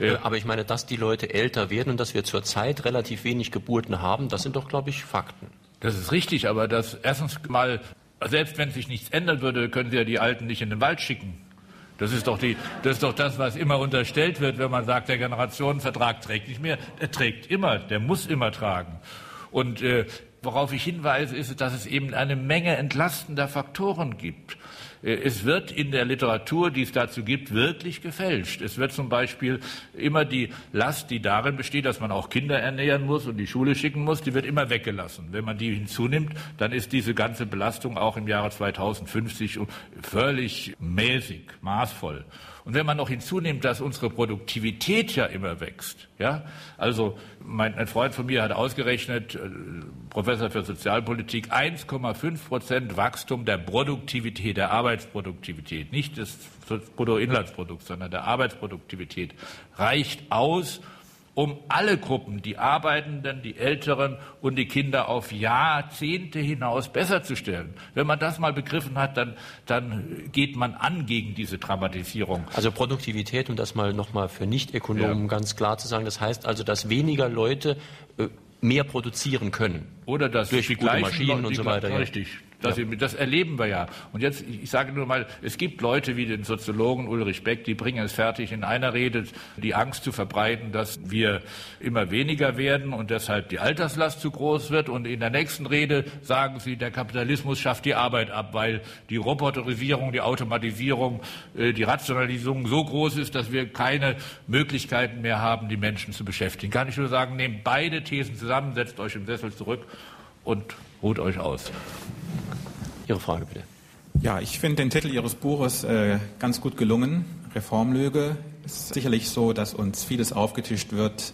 Äh, aber ich meine, dass die Leute älter werden und dass wir zurzeit relativ wenig Geburten haben, das sind doch, glaube ich, Fakten. Das ist richtig, aber das erstens mal, selbst wenn sich nichts ändern würde, können Sie ja die Alten nicht in den Wald schicken. Das ist, doch die, das ist doch das, was immer unterstellt wird, wenn man sagt, der Generationenvertrag trägt nicht mehr. Er trägt immer, der muss immer tragen. Und äh, worauf ich hinweise, ist, dass es eben eine Menge entlastender Faktoren gibt. Äh, es wird in der Literatur, die es dazu gibt, wirklich gefälscht. Es wird zum Beispiel immer die Last, die darin besteht, dass man auch Kinder ernähren muss und die Schule schicken muss, die wird immer weggelassen. Wenn man die hinzunimmt, dann ist diese ganze Belastung auch im Jahre 2050 völlig mäßig, maßvoll. Und wenn man noch hinzunimmt, dass unsere Produktivität ja immer wächst, ja, also mein, ein Freund von mir hat ausgerechnet, äh, Professor für Sozialpolitik, 1,5 Prozent Wachstum der Produktivität, der Arbeitsproduktivität, nicht des Bruttoinlandsprodukts, sondern der Arbeitsproduktivität reicht aus, um alle Gruppen, die Arbeitenden, die Älteren und die Kinder auf Jahrzehnte hinaus besser zu stellen. Wenn man das mal begriffen hat, dann, dann geht man an gegen diese Dramatisierung. Also Produktivität, um das mal nochmal für Nicht-Ökonomen ja. ganz klar zu sagen, das heißt also, dass weniger Leute äh, mehr produzieren können. Oder dass durch die gute Maschinen und so weiter. Richtig. Das, ja. das erleben wir ja. Und jetzt, ich sage nur mal, es gibt Leute wie den Soziologen Ulrich Beck, die bringen es fertig, in einer Rede die Angst zu verbreiten, dass wir immer weniger werden und deshalb die Alterslast zu groß wird. Und in der nächsten Rede sagen sie, der Kapitalismus schafft die Arbeit ab, weil die Roboterisierung, die Automatisierung, äh, die Rationalisierung so groß ist, dass wir keine Möglichkeiten mehr haben, die Menschen zu beschäftigen. Kann ich nur sagen, nehmt beide Thesen zusammen, setzt euch im Sessel zurück und ruht euch aus. Ihre Frage bitte. Ja, ich finde den Titel Ihres Buches äh, ganz gut gelungen. Reformlüge. Es ist sicherlich so, dass uns vieles aufgetischt wird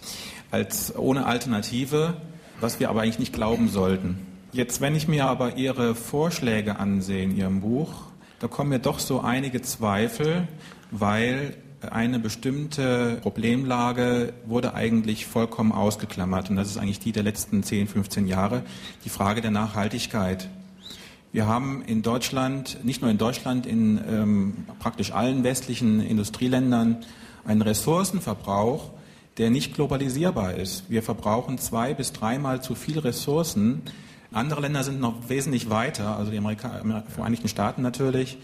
als ohne Alternative, was wir aber eigentlich nicht glauben sollten. Jetzt, wenn ich mir aber Ihre Vorschläge ansehe in Ihrem Buch, da kommen mir doch so einige Zweifel, weil eine bestimmte Problemlage wurde eigentlich vollkommen ausgeklammert und das ist eigentlich die der letzten 10, 15 Jahre, die Frage der Nachhaltigkeit. Wir haben in Deutschland, nicht nur in Deutschland, in ähm, praktisch allen westlichen Industrieländern einen Ressourcenverbrauch, der nicht globalisierbar ist. Wir verbrauchen zwei bis dreimal zu viel Ressourcen. Andere Länder sind noch wesentlich weiter, also die Amerika Vereinigten Staaten natürlich.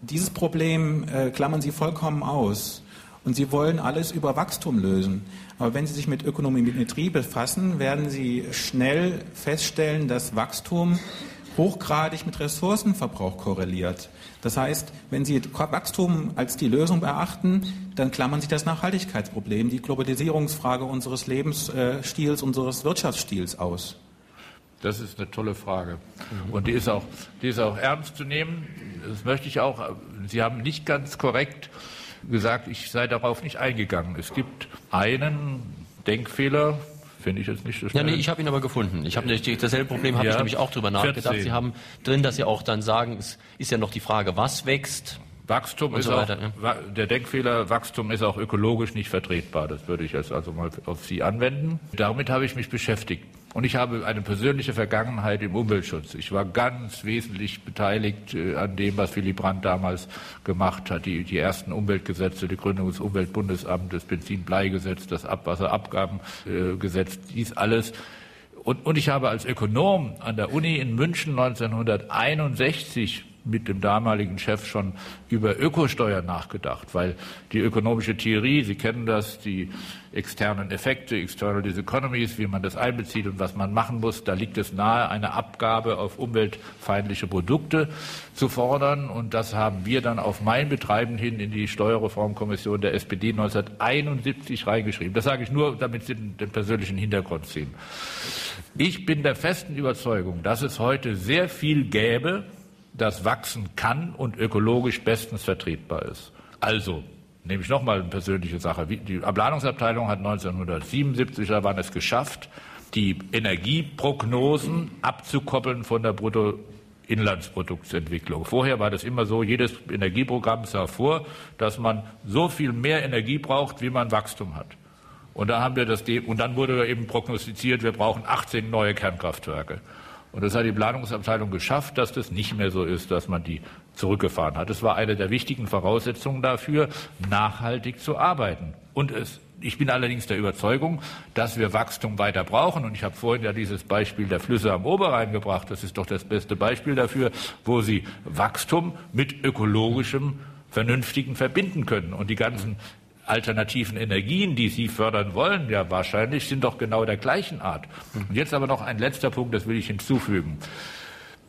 Dieses Problem äh, klammern Sie vollkommen aus. Und Sie wollen alles über Wachstum lösen. Aber wenn Sie sich mit Ökonometrie befassen, werden Sie schnell feststellen, dass Wachstum hochgradig mit Ressourcenverbrauch korreliert. Das heißt, wenn Sie Wachstum als die Lösung erachten, dann klammern Sie das Nachhaltigkeitsproblem, die Globalisierungsfrage unseres Lebensstils, unseres Wirtschaftsstils aus. Das ist eine tolle Frage. Und die ist auch, die ist auch ernst zu nehmen. Das möchte ich auch. Sie haben nicht ganz korrekt gesagt, ich sei darauf nicht eingegangen. Es gibt einen Denkfehler, finde ich jetzt nicht so schnell. Ja, nee, ich habe ihn aber gefunden. Ich habe dasselbe Problem habe ja, ich nämlich auch drüber nachgedacht. 14. Sie haben drin, dass Sie auch dann sagen, es ist ja noch die Frage, was wächst. Wachstum ist so weiter, auch, ja. der Denkfehler, Wachstum ist auch ökologisch nicht vertretbar. Das würde ich jetzt also mal auf Sie anwenden. Damit habe ich mich beschäftigt. Und ich habe eine persönliche Vergangenheit im Umweltschutz. Ich war ganz wesentlich beteiligt äh, an dem, was Willy Brandt damals gemacht hat. Die, die ersten Umweltgesetze, die Gründung des Umweltbundesamtes, das Benzinbleigesetz, das Abwasserabgabengesetz, dies alles. Und, und ich habe als Ökonom an der Uni in München 1961 mit dem damaligen Chef schon über Ökosteuern nachgedacht, weil die ökonomische Theorie, Sie kennen das, die externen Effekte, external diseconomies, wie man das einbezieht und was man machen muss, da liegt es nahe, eine Abgabe auf umweltfeindliche Produkte zu fordern. Und das haben wir dann auf mein Betreiben hin in die Steuerreformkommission der SPD 1971 reingeschrieben. Das sage ich nur, damit Sie den persönlichen Hintergrund sehen. Ich bin der festen Überzeugung, dass es heute sehr viel gäbe, das wachsen kann und ökologisch bestens vertretbar ist. Also, nehme ich nochmal eine persönliche Sache. Die Planungsabteilung hat 1977, da waren es geschafft, die Energieprognosen abzukoppeln von der Bruttoinlandsproduktsentwicklung. Vorher war das immer so, jedes Energieprogramm sah vor, dass man so viel mehr Energie braucht, wie man Wachstum hat. Und, da haben wir das, und dann wurde eben prognostiziert, wir brauchen 18 neue Kernkraftwerke. Und das hat die Planungsabteilung geschafft, dass das nicht mehr so ist, dass man die zurückgefahren hat. Das war eine der wichtigen Voraussetzungen dafür, nachhaltig zu arbeiten. Und es, ich bin allerdings der Überzeugung, dass wir Wachstum weiter brauchen. Und ich habe vorhin ja dieses Beispiel der Flüsse am Oberrhein gebracht. Das ist doch das beste Beispiel dafür, wo Sie Wachstum mit ökologischem Vernünftigen verbinden können. Und die ganzen alternativen Energien, die Sie fördern wollen, ja wahrscheinlich sind doch genau der gleichen Art. Und jetzt aber noch ein letzter Punkt, das will ich hinzufügen.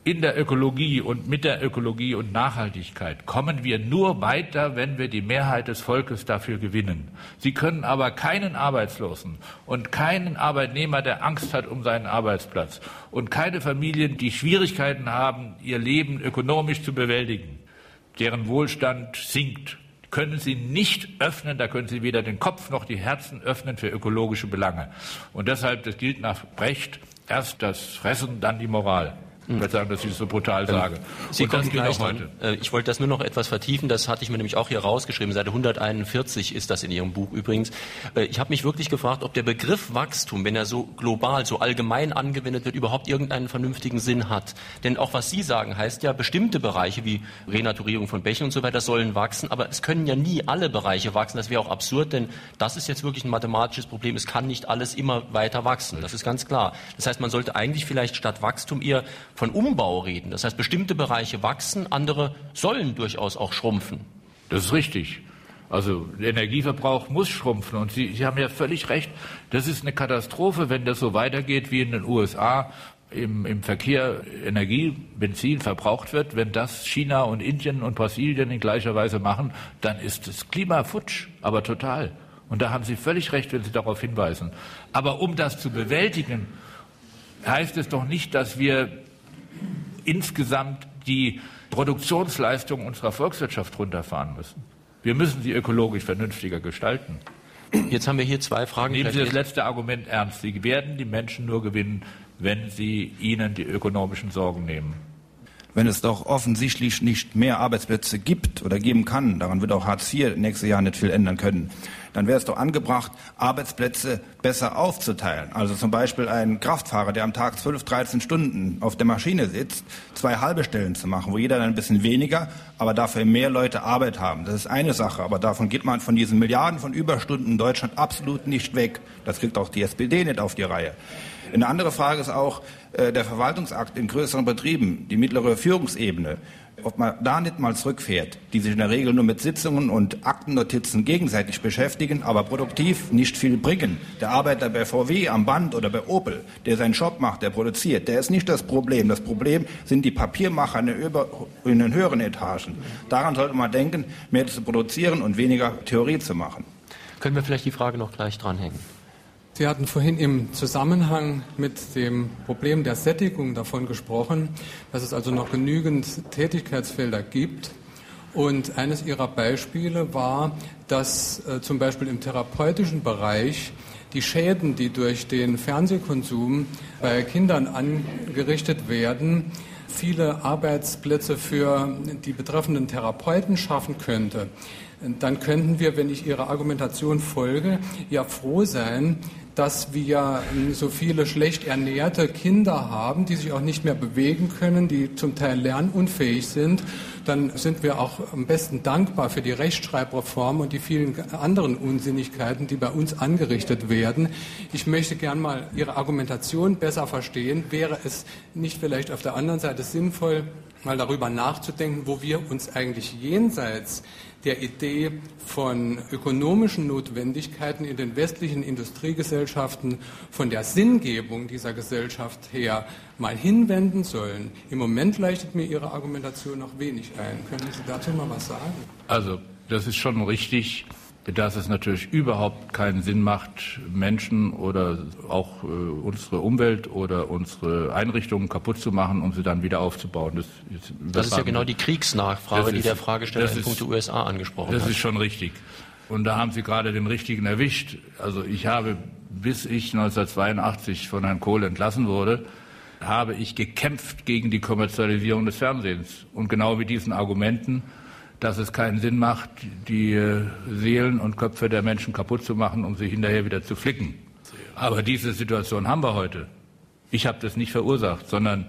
In der Ökologie und mit der Ökologie und Nachhaltigkeit kommen wir nur weiter, wenn wir die Mehrheit des Volkes dafür gewinnen. Sie können aber keinen Arbeitslosen und keinen Arbeitnehmer, der Angst hat um seinen Arbeitsplatz und keine Familien, die Schwierigkeiten haben, ihr Leben ökonomisch zu bewältigen, deren Wohlstand sinkt, können Sie nicht öffnen, da können Sie weder den Kopf noch die Herzen öffnen für ökologische Belange. Und deshalb, das gilt nach Brecht, erst das Fressen, dann die Moral. Sagen, dass ich es so brutal ähm, sage. Sie und kommen gleich heute. Äh, ich wollte das nur noch etwas vertiefen. Das hatte ich mir nämlich auch hier rausgeschrieben. Seite 141 ist das in Ihrem Buch übrigens. Äh, ich habe mich wirklich gefragt, ob der Begriff Wachstum, wenn er so global, so allgemein angewendet wird, überhaupt irgendeinen vernünftigen Sinn hat. Denn auch was Sie sagen, heißt ja, bestimmte Bereiche wie Renaturierung von Bächen und so weiter sollen wachsen. Aber es können ja nie alle Bereiche wachsen. Das wäre auch absurd, denn das ist jetzt wirklich ein mathematisches Problem. Es kann nicht alles immer weiter wachsen. Das ist ganz klar. Das heißt, man sollte eigentlich vielleicht statt Wachstum eher von Umbau reden. Das heißt, bestimmte Bereiche wachsen, andere sollen durchaus auch schrumpfen. Das ist richtig. Also der Energieverbrauch muss schrumpfen. Und Sie, Sie haben ja völlig recht, das ist eine Katastrophe, wenn das so weitergeht wie in den USA, im, im Verkehr Energie, Benzin verbraucht wird, wenn das China und Indien und Brasilien in gleicher Weise machen, dann ist das Klima futsch, aber total. Und da haben Sie völlig recht, wenn Sie darauf hinweisen. Aber um das zu bewältigen, heißt es doch nicht, dass wir insgesamt die Produktionsleistung unserer Volkswirtschaft runterfahren müssen. Wir müssen sie ökologisch vernünftiger gestalten. Jetzt haben wir hier zwei Fragen. Nehmen Sie das letzte Argument ernst. Sie werden die Menschen nur gewinnen, wenn Sie ihnen die ökonomischen Sorgen nehmen. Wenn es doch offensichtlich nicht mehr Arbeitsplätze gibt oder geben kann, daran wird auch Hartz IV nächstes Jahr nicht viel ändern können, dann wäre es doch angebracht, Arbeitsplätze besser aufzuteilen. Also zum Beispiel ein Kraftfahrer, der am Tag 12, 13 Stunden auf der Maschine sitzt, zwei halbe Stellen zu machen, wo jeder dann ein bisschen weniger, aber dafür mehr Leute Arbeit haben. Das ist eine Sache, aber davon geht man von diesen Milliarden von Überstunden in Deutschland absolut nicht weg. Das kriegt auch die SPD nicht auf die Reihe. Eine andere Frage ist auch der Verwaltungsakt in größeren Betrieben, die mittlere Führungsebene ob man da nicht mal zurückfährt, die sich in der Regel nur mit Sitzungen und Aktennotizen gegenseitig beschäftigen, aber produktiv nicht viel bringen. Der Arbeiter bei VW am Band oder bei Opel, der seinen Job macht, der produziert, der ist nicht das Problem. Das Problem sind die Papiermacher in, in den höheren Etagen. Daran sollte man denken, mehr zu produzieren und weniger Theorie zu machen. Können wir vielleicht die Frage noch gleich dranhängen? Sie hatten vorhin im Zusammenhang mit dem Problem der Sättigung davon gesprochen, dass es also noch genügend Tätigkeitsfelder gibt. Und eines Ihrer Beispiele war, dass äh, zum Beispiel im therapeutischen Bereich die Schäden, die durch den Fernsehkonsum bei Kindern angerichtet werden, viele Arbeitsplätze für die betreffenden Therapeuten schaffen könnte dann könnten wir, wenn ich Ihrer Argumentation folge, ja froh sein, dass wir so viele schlecht ernährte Kinder haben, die sich auch nicht mehr bewegen können, die zum Teil lernunfähig sind, dann sind wir auch am besten dankbar für die Rechtschreibreform und die vielen anderen Unsinnigkeiten, die bei uns angerichtet werden. Ich möchte gern mal Ihre Argumentation besser verstehen. Wäre es nicht vielleicht auf der anderen Seite sinnvoll, mal darüber nachzudenken, wo wir uns eigentlich jenseits der Idee von ökonomischen Notwendigkeiten in den westlichen Industriegesellschaften, von der Sinngebung dieser Gesellschaft her mal hinwenden sollen. Im Moment leuchtet mir Ihre Argumentation noch wenig ein. Können Sie dazu mal was sagen? Also, das ist schon richtig dass es natürlich überhaupt keinen Sinn macht, Menschen oder auch äh, unsere Umwelt oder unsere Einrichtungen kaputt zu machen, um sie dann wieder aufzubauen. Das, das, das ist ja genau die Kriegsnachfrage, ist, die der Fragesteller in Punkte USA angesprochen das hat. Das ist schon richtig. Und da haben Sie gerade den richtigen erwischt. Also ich habe, bis ich 1982 von Herrn Kohl entlassen wurde, habe ich gekämpft gegen die Kommerzialisierung des Fernsehens. Und genau mit diesen Argumenten dass es keinen Sinn macht, die äh, Seelen und Köpfe der Menschen kaputt zu machen, um sie hinterher wieder zu flicken. Aber diese Situation haben wir heute. Ich habe das nicht verursacht, sondern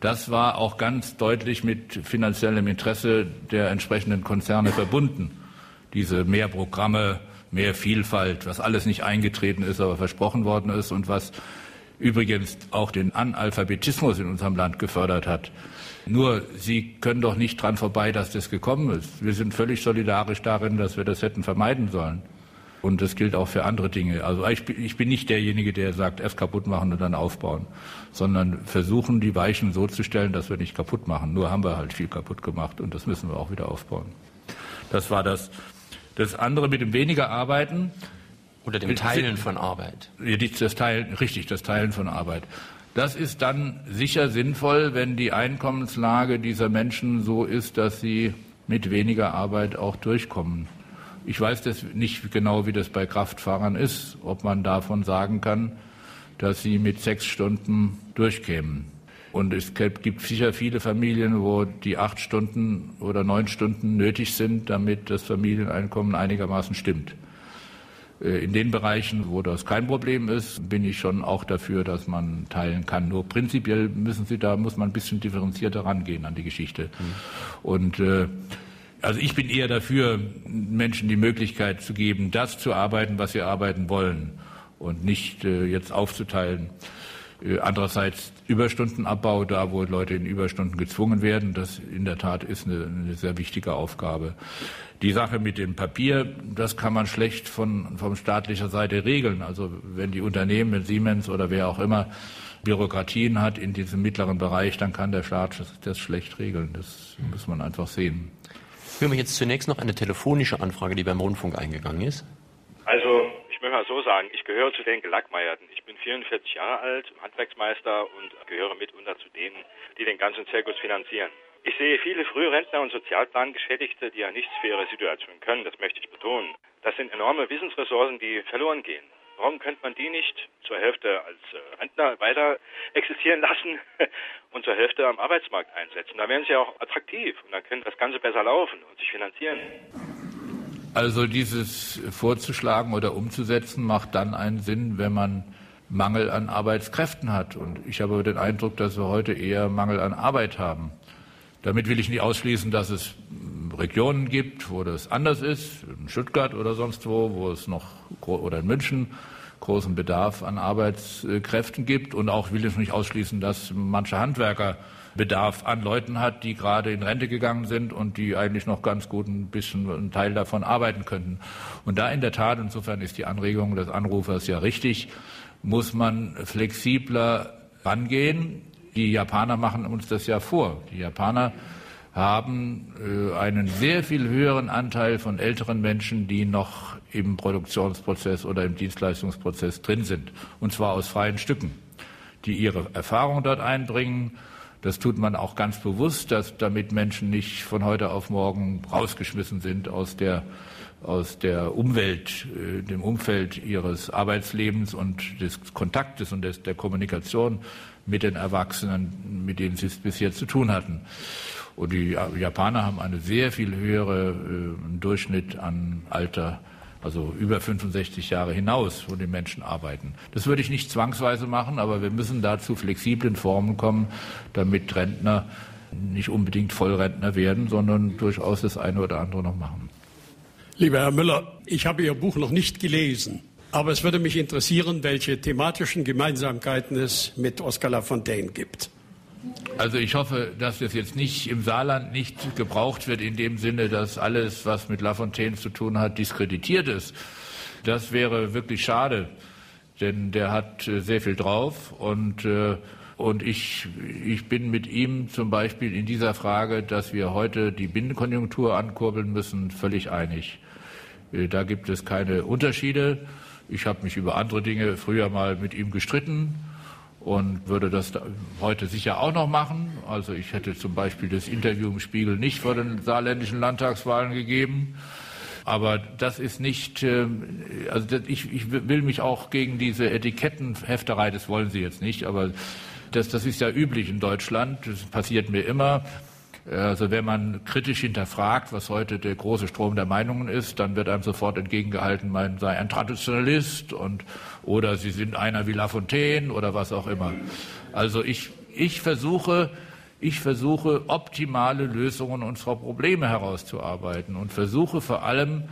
das war auch ganz deutlich mit finanziellem Interesse der entsprechenden Konzerne verbunden. Diese mehr Programme, mehr Vielfalt, was alles nicht eingetreten ist, aber versprochen worden ist und was übrigens auch den Analphabetismus in unserem Land gefördert hat. Nur, Sie können doch nicht dran vorbei, dass das gekommen ist. Wir sind völlig solidarisch darin, dass wir das hätten vermeiden sollen. Und das gilt auch für andere Dinge. Also ich, bin nicht derjenige, der sagt, erst kaputt machen und dann aufbauen, sondern versuchen, die Weichen so zu stellen, dass wir nicht kaputt machen. Nur haben wir halt viel kaputt gemacht und das müssen wir auch wieder aufbauen. Das war das. Das andere mit dem weniger Arbeiten. Oder dem Teilen von Arbeit. Das Teilen, richtig, das Teilen von Arbeit. Das ist dann sicher sinnvoll, wenn die Einkommenslage dieser Menschen so ist, dass sie mit weniger Arbeit auch durchkommen. Ich weiß das nicht genau, wie das bei Kraftfahrern ist, ob man davon sagen kann, dass sie mit sechs Stunden durchkämen. Und es gibt sicher viele Familien, wo die acht Stunden oder neun Stunden nötig sind, damit das Familieneinkommen einigermaßen stimmt. Äh, in den Bereichen, wo das kein Problem ist, bin ich schon auch dafür, dass man teilen kann. Nur prinzipiell müssen Sie da muss man ein bisschen differenzierter rangehen an die Geschichte. Mhm. Und äh, also ich bin eher dafür, Menschen die Möglichkeit zu geben, das zu arbeiten, was sie arbeiten wollen und nicht äh, jetzt aufzuteilen. Äh, andererseits Überstundenabbau, da wo Leute in Überstunden gezwungen werden, das in der Tat ist eine, eine sehr wichtige Aufgabe. Die Sache mit dem Papier, das kann man schlecht von, von staatlicher Seite regeln. Also wenn die Unternehmen, wenn Siemens oder wer auch immer Bürokratien hat in diesem mittleren Bereich, dann kann der Staat das, das schlecht regeln. Das muss man einfach sehen. Hören wir jetzt zunächst noch eine telefonische Anfrage, die beim Rundfunk eingegangen ist. Also ich will so sagen, ich gehöre zu den Gelackmeierten. Ich bin 44 Jahre alt, Handwerksmeister und gehöre mitunter zu denen, die den ganzen Zirkus finanzieren. Ich sehe viele Frührentner und Sozialplangeschädigte, die ja nichts für ihre Situation können, das möchte ich betonen. Das sind enorme Wissensressourcen, die verloren gehen. Warum könnte man die nicht zur Hälfte als äh, Rentner weiter existieren lassen und zur Hälfte am Arbeitsmarkt einsetzen? Da wären sie ja auch attraktiv und dann könnte das Ganze besser laufen und sich finanzieren. Also dieses vorzuschlagen oder umzusetzen macht dann einen Sinn, wenn man Mangel an Arbeitskräften hat. Und ich habe den Eindruck, dass wir heute eher Mangel an Arbeit haben. Damit will ich nicht ausschließen, dass es Regionen gibt, wo das anders ist, in Stuttgart oder sonst wo, wo es noch oder in München großen Bedarf an Arbeitskräften gibt. Und auch will ich nicht ausschließen, dass manche Handwerker Bedarf an Leuten hat, die gerade in Rente gegangen sind und die eigentlich noch ganz gut ein bisschen einen Teil davon arbeiten könnten. Und da in der Tat, insofern ist die Anregung des Anrufers ja richtig, muss man flexibler rangehen. Die Japaner machen uns das ja vor. Die Japaner haben äh, einen sehr viel höheren Anteil von älteren Menschen, die noch im Produktionsprozess oder im Dienstleistungsprozess drin sind, und zwar aus freien Stücken, die ihre Erfahrung dort einbringen. Das tut man auch ganz bewusst, dass damit Menschen nicht von heute auf morgen rausgeschmissen sind aus der aus der Umwelt, äh, dem Umfeld ihres Arbeitslebens und des Kontaktes und des, der Kommunikation mit den Erwachsenen, mit denen sie es bisher zu tun hatten. Und die Japaner haben einen sehr viel höheren äh, Durchschnitt an Alter, also über 65 Jahre hinaus, wo die Menschen arbeiten. Das würde ich nicht zwangsweise machen, aber wir müssen da zu flexiblen Formen kommen, damit Rentner nicht unbedingt Vollrentner werden, sondern durchaus das eine oder andere noch machen. Lieber Herr Müller, ich habe Ihr Buch noch nicht gelesen, aber es würde mich interessieren, welche thematischen Gemeinsamkeiten es mit Oskar Lafontaine gibt. Also ich hoffe, dass das jetzt nicht im Saarland nicht gebraucht wird in dem Sinne, dass alles, was mit Lafontaine zu tun hat, diskreditiert ist. Das wäre wirklich schade, denn der hat äh, sehr viel drauf und äh, und ich, ich bin mit ihm zum Beispiel in dieser Frage, dass wir heute die Binnenkonjunktur ankurbeln müssen, völlig einig. Äh, da gibt es keine Unterschiede. Ich habe mich über andere Dinge früher mal mit ihm gestritten und würde das heute sicher auch noch machen. Also ich hätte zum Beispiel das Interview im Spiegel nicht vor den saarländischen Landtagswahlen gegeben. Aber das ist nicht, ähm, also ich, ich will mich auch gegen diese Etikettenhefterei, das wollen Sie jetzt nicht, aber das, das ist ja üblich in Deutschland, das passiert mir immer. Also wenn man kritisch hinterfragt, was heute der große Strom der Meinungen ist, dann wird einem sofort entgegengehalten, man sei ein Traditionalist und oder sie sind einer wie Lafontaine oder was auch immer. Also ich, ich versuche, ich versuche optimale Lösungen unserer Probleme herauszuarbeiten und versuche vor allem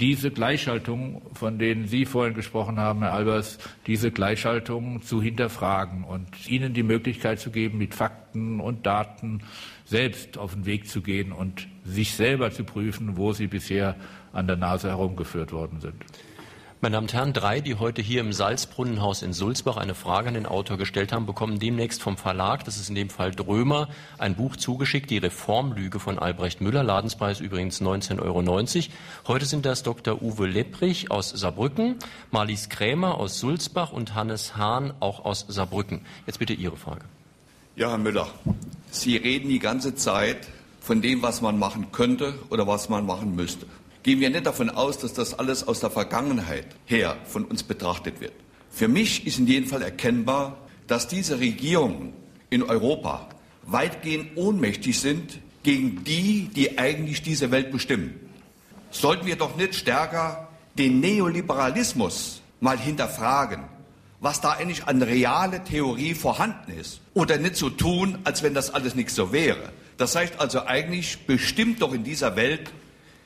diese Gleichschaltung, von denen Sie vorhin gesprochen haben, Herr Albers, diese Gleichschaltung zu hinterfragen und ihnen die Möglichkeit zu geben, mit Fakten und Daten selbst auf den Weg zu gehen und sich selber zu prüfen, wo sie bisher an der Nase herumgeführt worden sind. Meine Damen und Herren, drei, die heute hier im Salzbrunnenhaus in Sulzbach eine Frage an den Autor gestellt haben, bekommen demnächst vom Verlag, das ist in dem Fall Drömer, ein Buch zugeschickt, die Reformlüge von Albrecht Müller, Ladenspreis übrigens 19,90 Euro. Heute sind das Dr. Uwe Lepprich aus Saarbrücken, Marlies Krämer aus Sulzbach und Hannes Hahn auch aus Saarbrücken. Jetzt bitte Ihre Frage. Ja, Herr Müller, Sie reden die ganze Zeit von dem, was man machen könnte oder was man machen müsste. Gehen wir nicht davon aus, dass das alles aus der Vergangenheit her von uns betrachtet wird. Für mich ist in jedem Fall erkennbar, dass diese Regierungen in Europa weitgehend ohnmächtig sind gegen die, die eigentlich diese Welt bestimmen. Sollten wir doch nicht stärker den Neoliberalismus mal hinterfragen was da eigentlich an reale Theorie vorhanden ist. Oder nicht so tun, als wenn das alles nicht so wäre. Das heißt also eigentlich, bestimmt doch in dieser Welt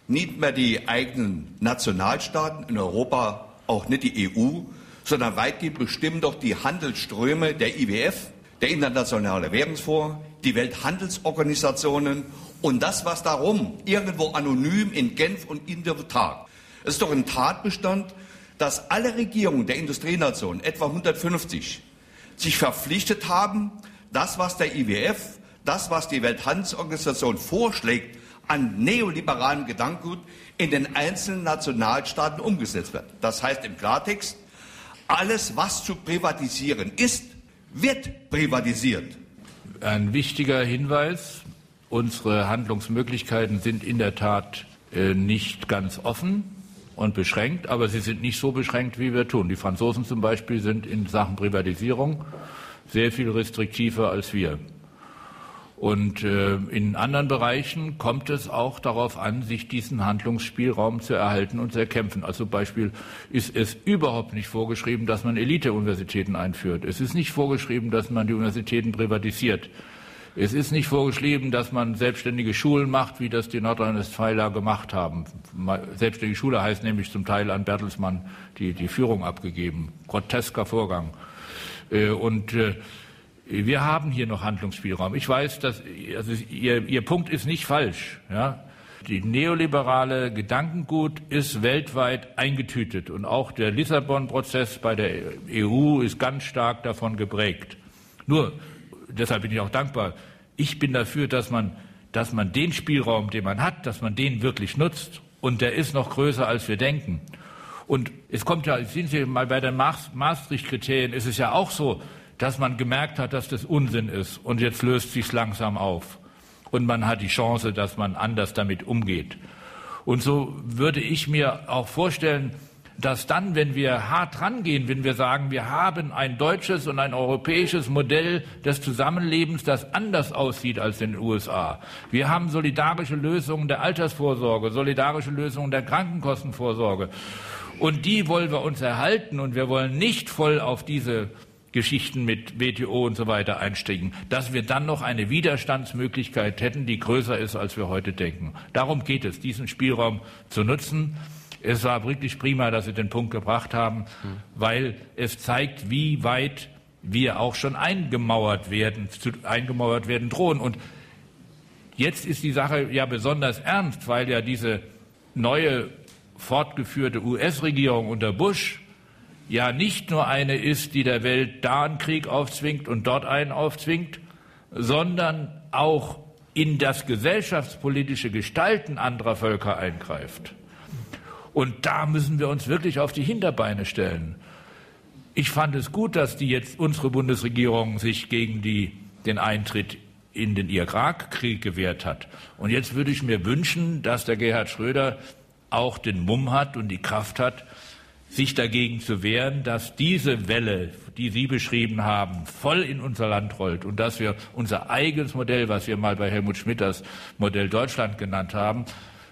nicht mehr die eigenen Nationalstaaten, in Europa auch nicht die EU, sondern weitgehend bestimmen doch die Handelsströme der IWF, der Internationale Währungsfonds, die Welthandelsorganisationen und das, was darum irgendwo anonym in Genf und in der Tat. Es ist doch ein Tatbestand, dass alle Regierungen der Industrienationen, etwa 150, sich verpflichtet haben, das, was der IWF, das, was die Welthandelsorganisation vorschlägt, an neoliberalem Gedankengut in den einzelnen Nationalstaaten umgesetzt wird. Das heißt im Klartext, alles, was zu privatisieren ist, wird privatisiert. Ein wichtiger Hinweis, unsere Handlungsmöglichkeiten sind in der Tat äh, nicht ganz offen und beschränkt, aber sie sind nicht so beschränkt, wie wir tun. Die Franzosen zum Beispiel sind in Sachen Privatisierung sehr viel restriktiver als wir. Und äh, in anderen Bereichen kommt es auch darauf an, sich diesen Handlungsspielraum zu erhalten und zu erkämpfen. Also Beispiel ist es überhaupt nicht vorgeschrieben, dass man Elite-Universitäten einführt. Es ist nicht vorgeschrieben, dass man die Universitäten privatisiert. Es ist nicht vorgeschrieben, dass man selbstständige Schulen macht, wie das die Nordrhein-Westfaler gemacht haben. Selbstständige Schule heißt nämlich zum Teil an Bertelsmann die, die Führung abgegeben. Grotesker Vorgang. Äh, und äh, wir haben hier noch Handlungsspielraum. Ich weiß, dass also Ihr, Ihr Punkt ist nicht falsch. Ja? Die neoliberale Gedankengut ist weltweit eingetütet und auch der Lissabon-Prozess bei der EU ist ganz stark davon geprägt. Nur, deshalb bin ich auch dankbar, ich bin dafür, dass man, dass man den Spielraum, den man hat, dass man den wirklich nutzt. Und der ist noch größer, als wir denken. Und es kommt ja, sind Sie mal bei den Maastricht-Kriterien, ist es ja auch so, dass man gemerkt hat, dass das Unsinn ist und jetzt löst sich langsam auf und man hat die Chance, dass man anders damit umgeht. Und so würde ich mir auch vorstellen, dass dann, wenn wir hart rangehen, wenn wir sagen, wir haben ein deutsches und ein europäisches Modell des Zusammenlebens, das anders aussieht als in den USA. Wir haben solidarische Lösungen der Altersvorsorge, solidarische Lösungen der Krankenkostenvorsorge. Und die wollen wir uns erhalten und wir wollen nicht voll auf diese Geschichten mit WTO und so weiter einsteigen, dass wir dann noch eine Widerstandsmöglichkeit hätten, die größer ist, als wir heute denken. Darum geht es, diesen Spielraum zu nutzen. Es war wirklich prima, dass Sie den Punkt gebracht haben, weil es zeigt, wie weit wir auch schon eingemauert werden, eingemauert werden drohen. Und jetzt ist die Sache ja besonders ernst, weil ja diese neue fortgeführte US-Regierung unter Bush ja nicht nur eine ist, die der Welt da einen Krieg aufzwingt und dort einen aufzwingt, sondern auch in das gesellschaftspolitische Gestalten anderer Völker eingreift. Und da müssen wir uns wirklich auf die Hinterbeine stellen. Ich fand es gut, dass die jetzt unsere Bundesregierung sich gegen die, den Eintritt in den Irakkrieg gewehrt hat. Und jetzt würde ich mir wünschen, dass der Gerhard Schröder auch den Mumm hat und die Kraft hat, sich dagegen zu wehren, dass diese Welle, die Sie beschrieben haben, voll in unser Land rollt und dass wir unser eigenes Modell, was wir mal bei Helmut Schmidt das Modell Deutschland genannt haben,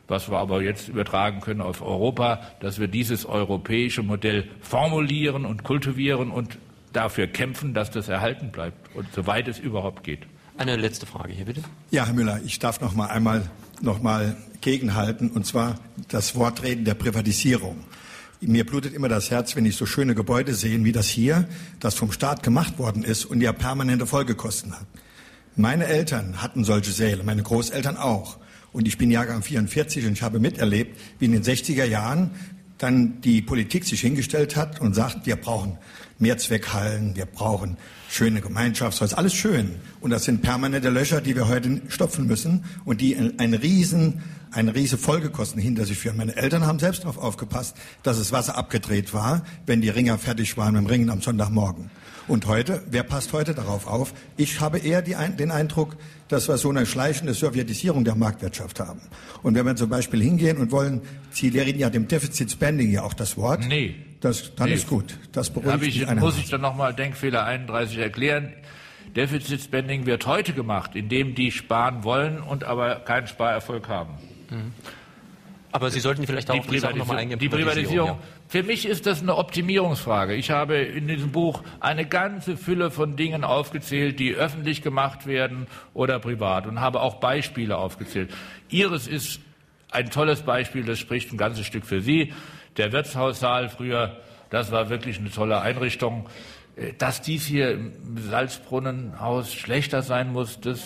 was wir aber jetzt übertragen können auf Europa, dass wir dieses europäische Modell formulieren und kultivieren und dafür kämpfen, dass das erhalten bleibt und soweit es überhaupt geht. Eine letzte Frage hier bitte. Ja, Herr Müller, ich darf noch mal einmal noch mal gegenhalten und zwar das Wortreden der Privatisierung. Mir blutet immer das Herz, wenn ich so schöne Gebäude sehe, wie das hier, das vom Staat gemacht worden ist und ja permanente Folgekosten hat. Meine Eltern hatten solche Säle, meine Großeltern auch. Und ich bin Jahrgang 44 und ich habe miterlebt, wie in den 60er Jahren dann die Politik sich hingestellt hat und sagt, wir brauchen Mehrzweckhallen, wir brauchen schöne Gemeinschaftshäuser, alles schön. Und das sind permanente Löcher, die wir heute stopfen müssen und die ein riesen, eine riese Folgekosten hinter sich führen. Meine Eltern haben selbst darauf aufgepasst, dass das Wasser abgedreht war, wenn die Ringer fertig waren beim Ringen am Sonntagmorgen. Und heute, wer passt heute darauf auf? Ich habe eher die, den Eindruck, dass wir so eine schleichende Sowjetisierung der Marktwirtschaft haben. Und wenn wir zum Beispiel hingehen und wollen, Sie reden ja dem Deficit Spending ja auch das Wort. Nee. Das, dann nee. ist gut. Das beruhigt ich, mich Muss ich dann nochmal Denkfehler 31 erklären? Deficit Spending wird heute gemacht, indem die sparen wollen und aber keinen Sparerfolg haben. Mhm. Aber Sie sollten vielleicht auch die, die Sache nochmal eingehen. Die Privatisierung. Ja. Für mich ist das eine Optimierungsfrage. Ich habe in diesem Buch eine ganze Fülle von Dingen aufgezählt, die öffentlich gemacht werden oder privat und habe auch Beispiele aufgezählt. Ihres ist ein tolles Beispiel, das spricht ein ganzes Stück für Sie. Der Wirtshaussaal früher Das war wirklich eine tolle Einrichtung. Äh, dass dies hier im Salzbrunnenhaus schlechter sein muss, das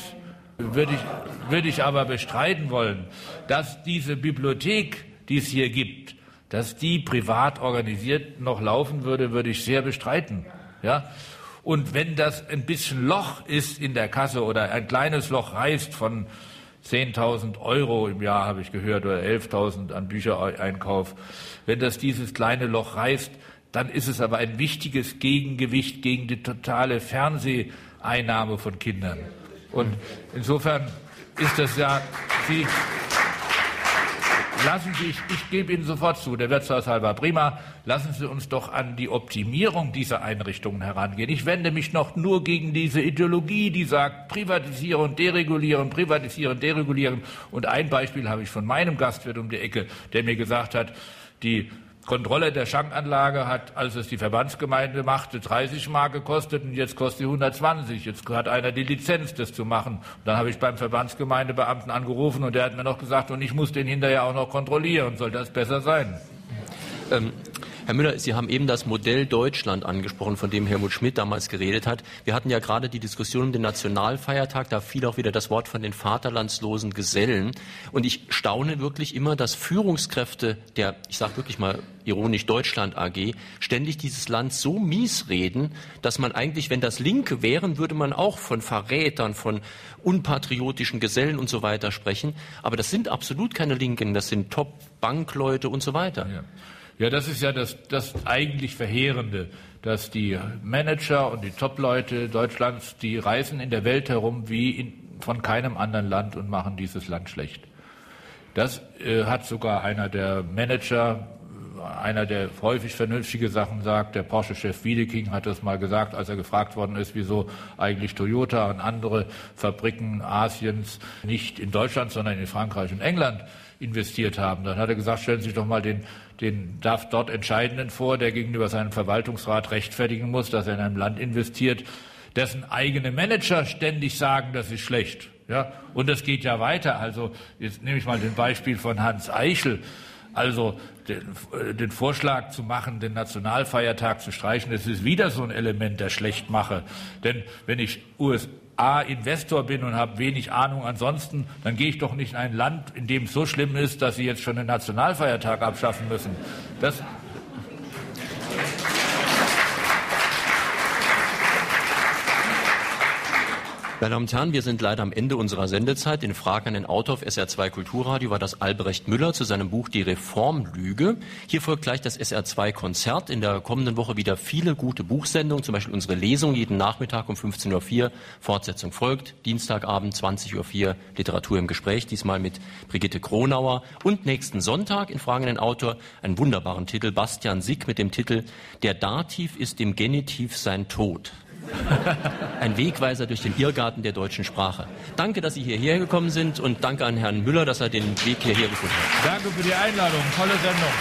würde ich, würde ich aber bestreiten wollen. Dass diese Bibliothek, die es hier gibt, dass die privat organisiert noch laufen würde, würde ich sehr bestreiten. Ja? Und wenn das ein bisschen Loch ist in der Kasse oder ein kleines Loch reißt von 10.000 Euro im Jahr, habe ich gehört, oder 11.000 an Büchereinkauf, wenn das dieses kleine Loch reißt, dann ist es aber ein wichtiges Gegengewicht gegen die totale Fernseheinnahme von Kindern. Und insofern ist das ja, Sie, lassen Sie, ich, ich gebe Ihnen sofort zu, der Wirtshaushalber prima, lassen Sie uns doch an die Optimierung dieser Einrichtungen herangehen. Ich wende mich noch nur gegen diese Ideologie, die sagt, privatisieren, deregulieren, privatisieren, deregulieren. Und ein Beispiel habe ich von meinem Gastwirt um die Ecke, der mir gesagt hat, die Kontrolle der Schankanlage hat, als es die Verbandsgemeinde machte, 30 Mark gekostet und jetzt kostet sie 120. Jetzt hat einer die Lizenz, das zu machen. Und dann habe ich beim Verbandsgemeindebeamten angerufen und der hat mir noch gesagt, und ich muss den hinterher auch noch kontrollieren. Soll das besser sein? Ähm, Herr Müller, Sie haben eben das Modell Deutschland angesprochen, von dem Helmut Schmidt damals geredet hat. Wir hatten ja gerade die Diskussion um den Nationalfeiertag, da fiel auch wieder das Wort von den vaterlandslosen Gesellen. Und ich staune wirklich immer, dass Führungskräfte der, ich sage wirklich mal ironisch, Deutschland AG, ständig dieses Land so mies reden, dass man eigentlich, wenn das Linke wären, würde man auch von Verrätern, von unpatriotischen Gesellen und so weiter sprechen. Aber das sind absolut keine Linken, das sind Top-Bankleute und so weiter. Ja. Ja, das ist ja das, das eigentlich Verheerende, dass die Manager und die Top-Leute Deutschlands, die reisen in der Welt herum wie in, von keinem anderen Land und machen dieses Land schlecht. Das äh, hat sogar einer der Manager, einer, der häufig vernünftige Sachen sagt, der Porsche-Chef Wiedeking hat das mal gesagt, als er gefragt worden ist, wieso eigentlich Toyota und andere Fabriken Asiens nicht in Deutschland, sondern in Frankreich und England investiert haben. Dann hat er gesagt, stellen Sie sich doch mal den den darf dort Entscheidenden vor, der gegenüber seinem Verwaltungsrat rechtfertigen muss, dass er in einem Land investiert, dessen eigene Manager ständig sagen, das ist schlecht. Ja, und das geht ja weiter. Also jetzt nehme ich mal den Beispiel von Hans Eichel. Also den, äh, den, Vorschlag zu machen, den Nationalfeiertag zu streichen, das ist wieder so ein Element der Schlechtmache. Denn wenn ich US A, Investor bin und habe wenig Ahnung ansonsten, dann gehe ich doch nicht in ein Land, in dem es so schlimm ist, dass sie jetzt schon den Nationalfeiertag abschaffen müssen. Das, Meine Damen und Herren, wir sind leider am Ende unserer Sendezeit. In Fragen an den Autor auf SR2 Kulturradio war das Albrecht Müller zu seinem Buch Die Reformlüge. Hier folgt gleich das SR2 Konzert. In der kommenden Woche wieder viele gute Buchsendungen, zum Beispiel unsere Lesung jeden Nachmittag um 15.04 Uhr. Fortsetzung folgt. Dienstagabend 20.04 Uhr Literatur im Gespräch, diesmal mit Brigitte Kronauer. Und nächsten Sonntag in Fragen an den Autor einen wunderbaren Titel, Bastian Sick mit dem Titel Der Dativ ist dem Genitiv sein Tod. Ein Wegweiser durch den Irrgarten der deutschen Sprache. Danke, dass Sie hierher gekommen sind und danke an Herrn Müller, dass er den Weg hierher gefunden hat. Danke für die Einladung. Tolle Sendung.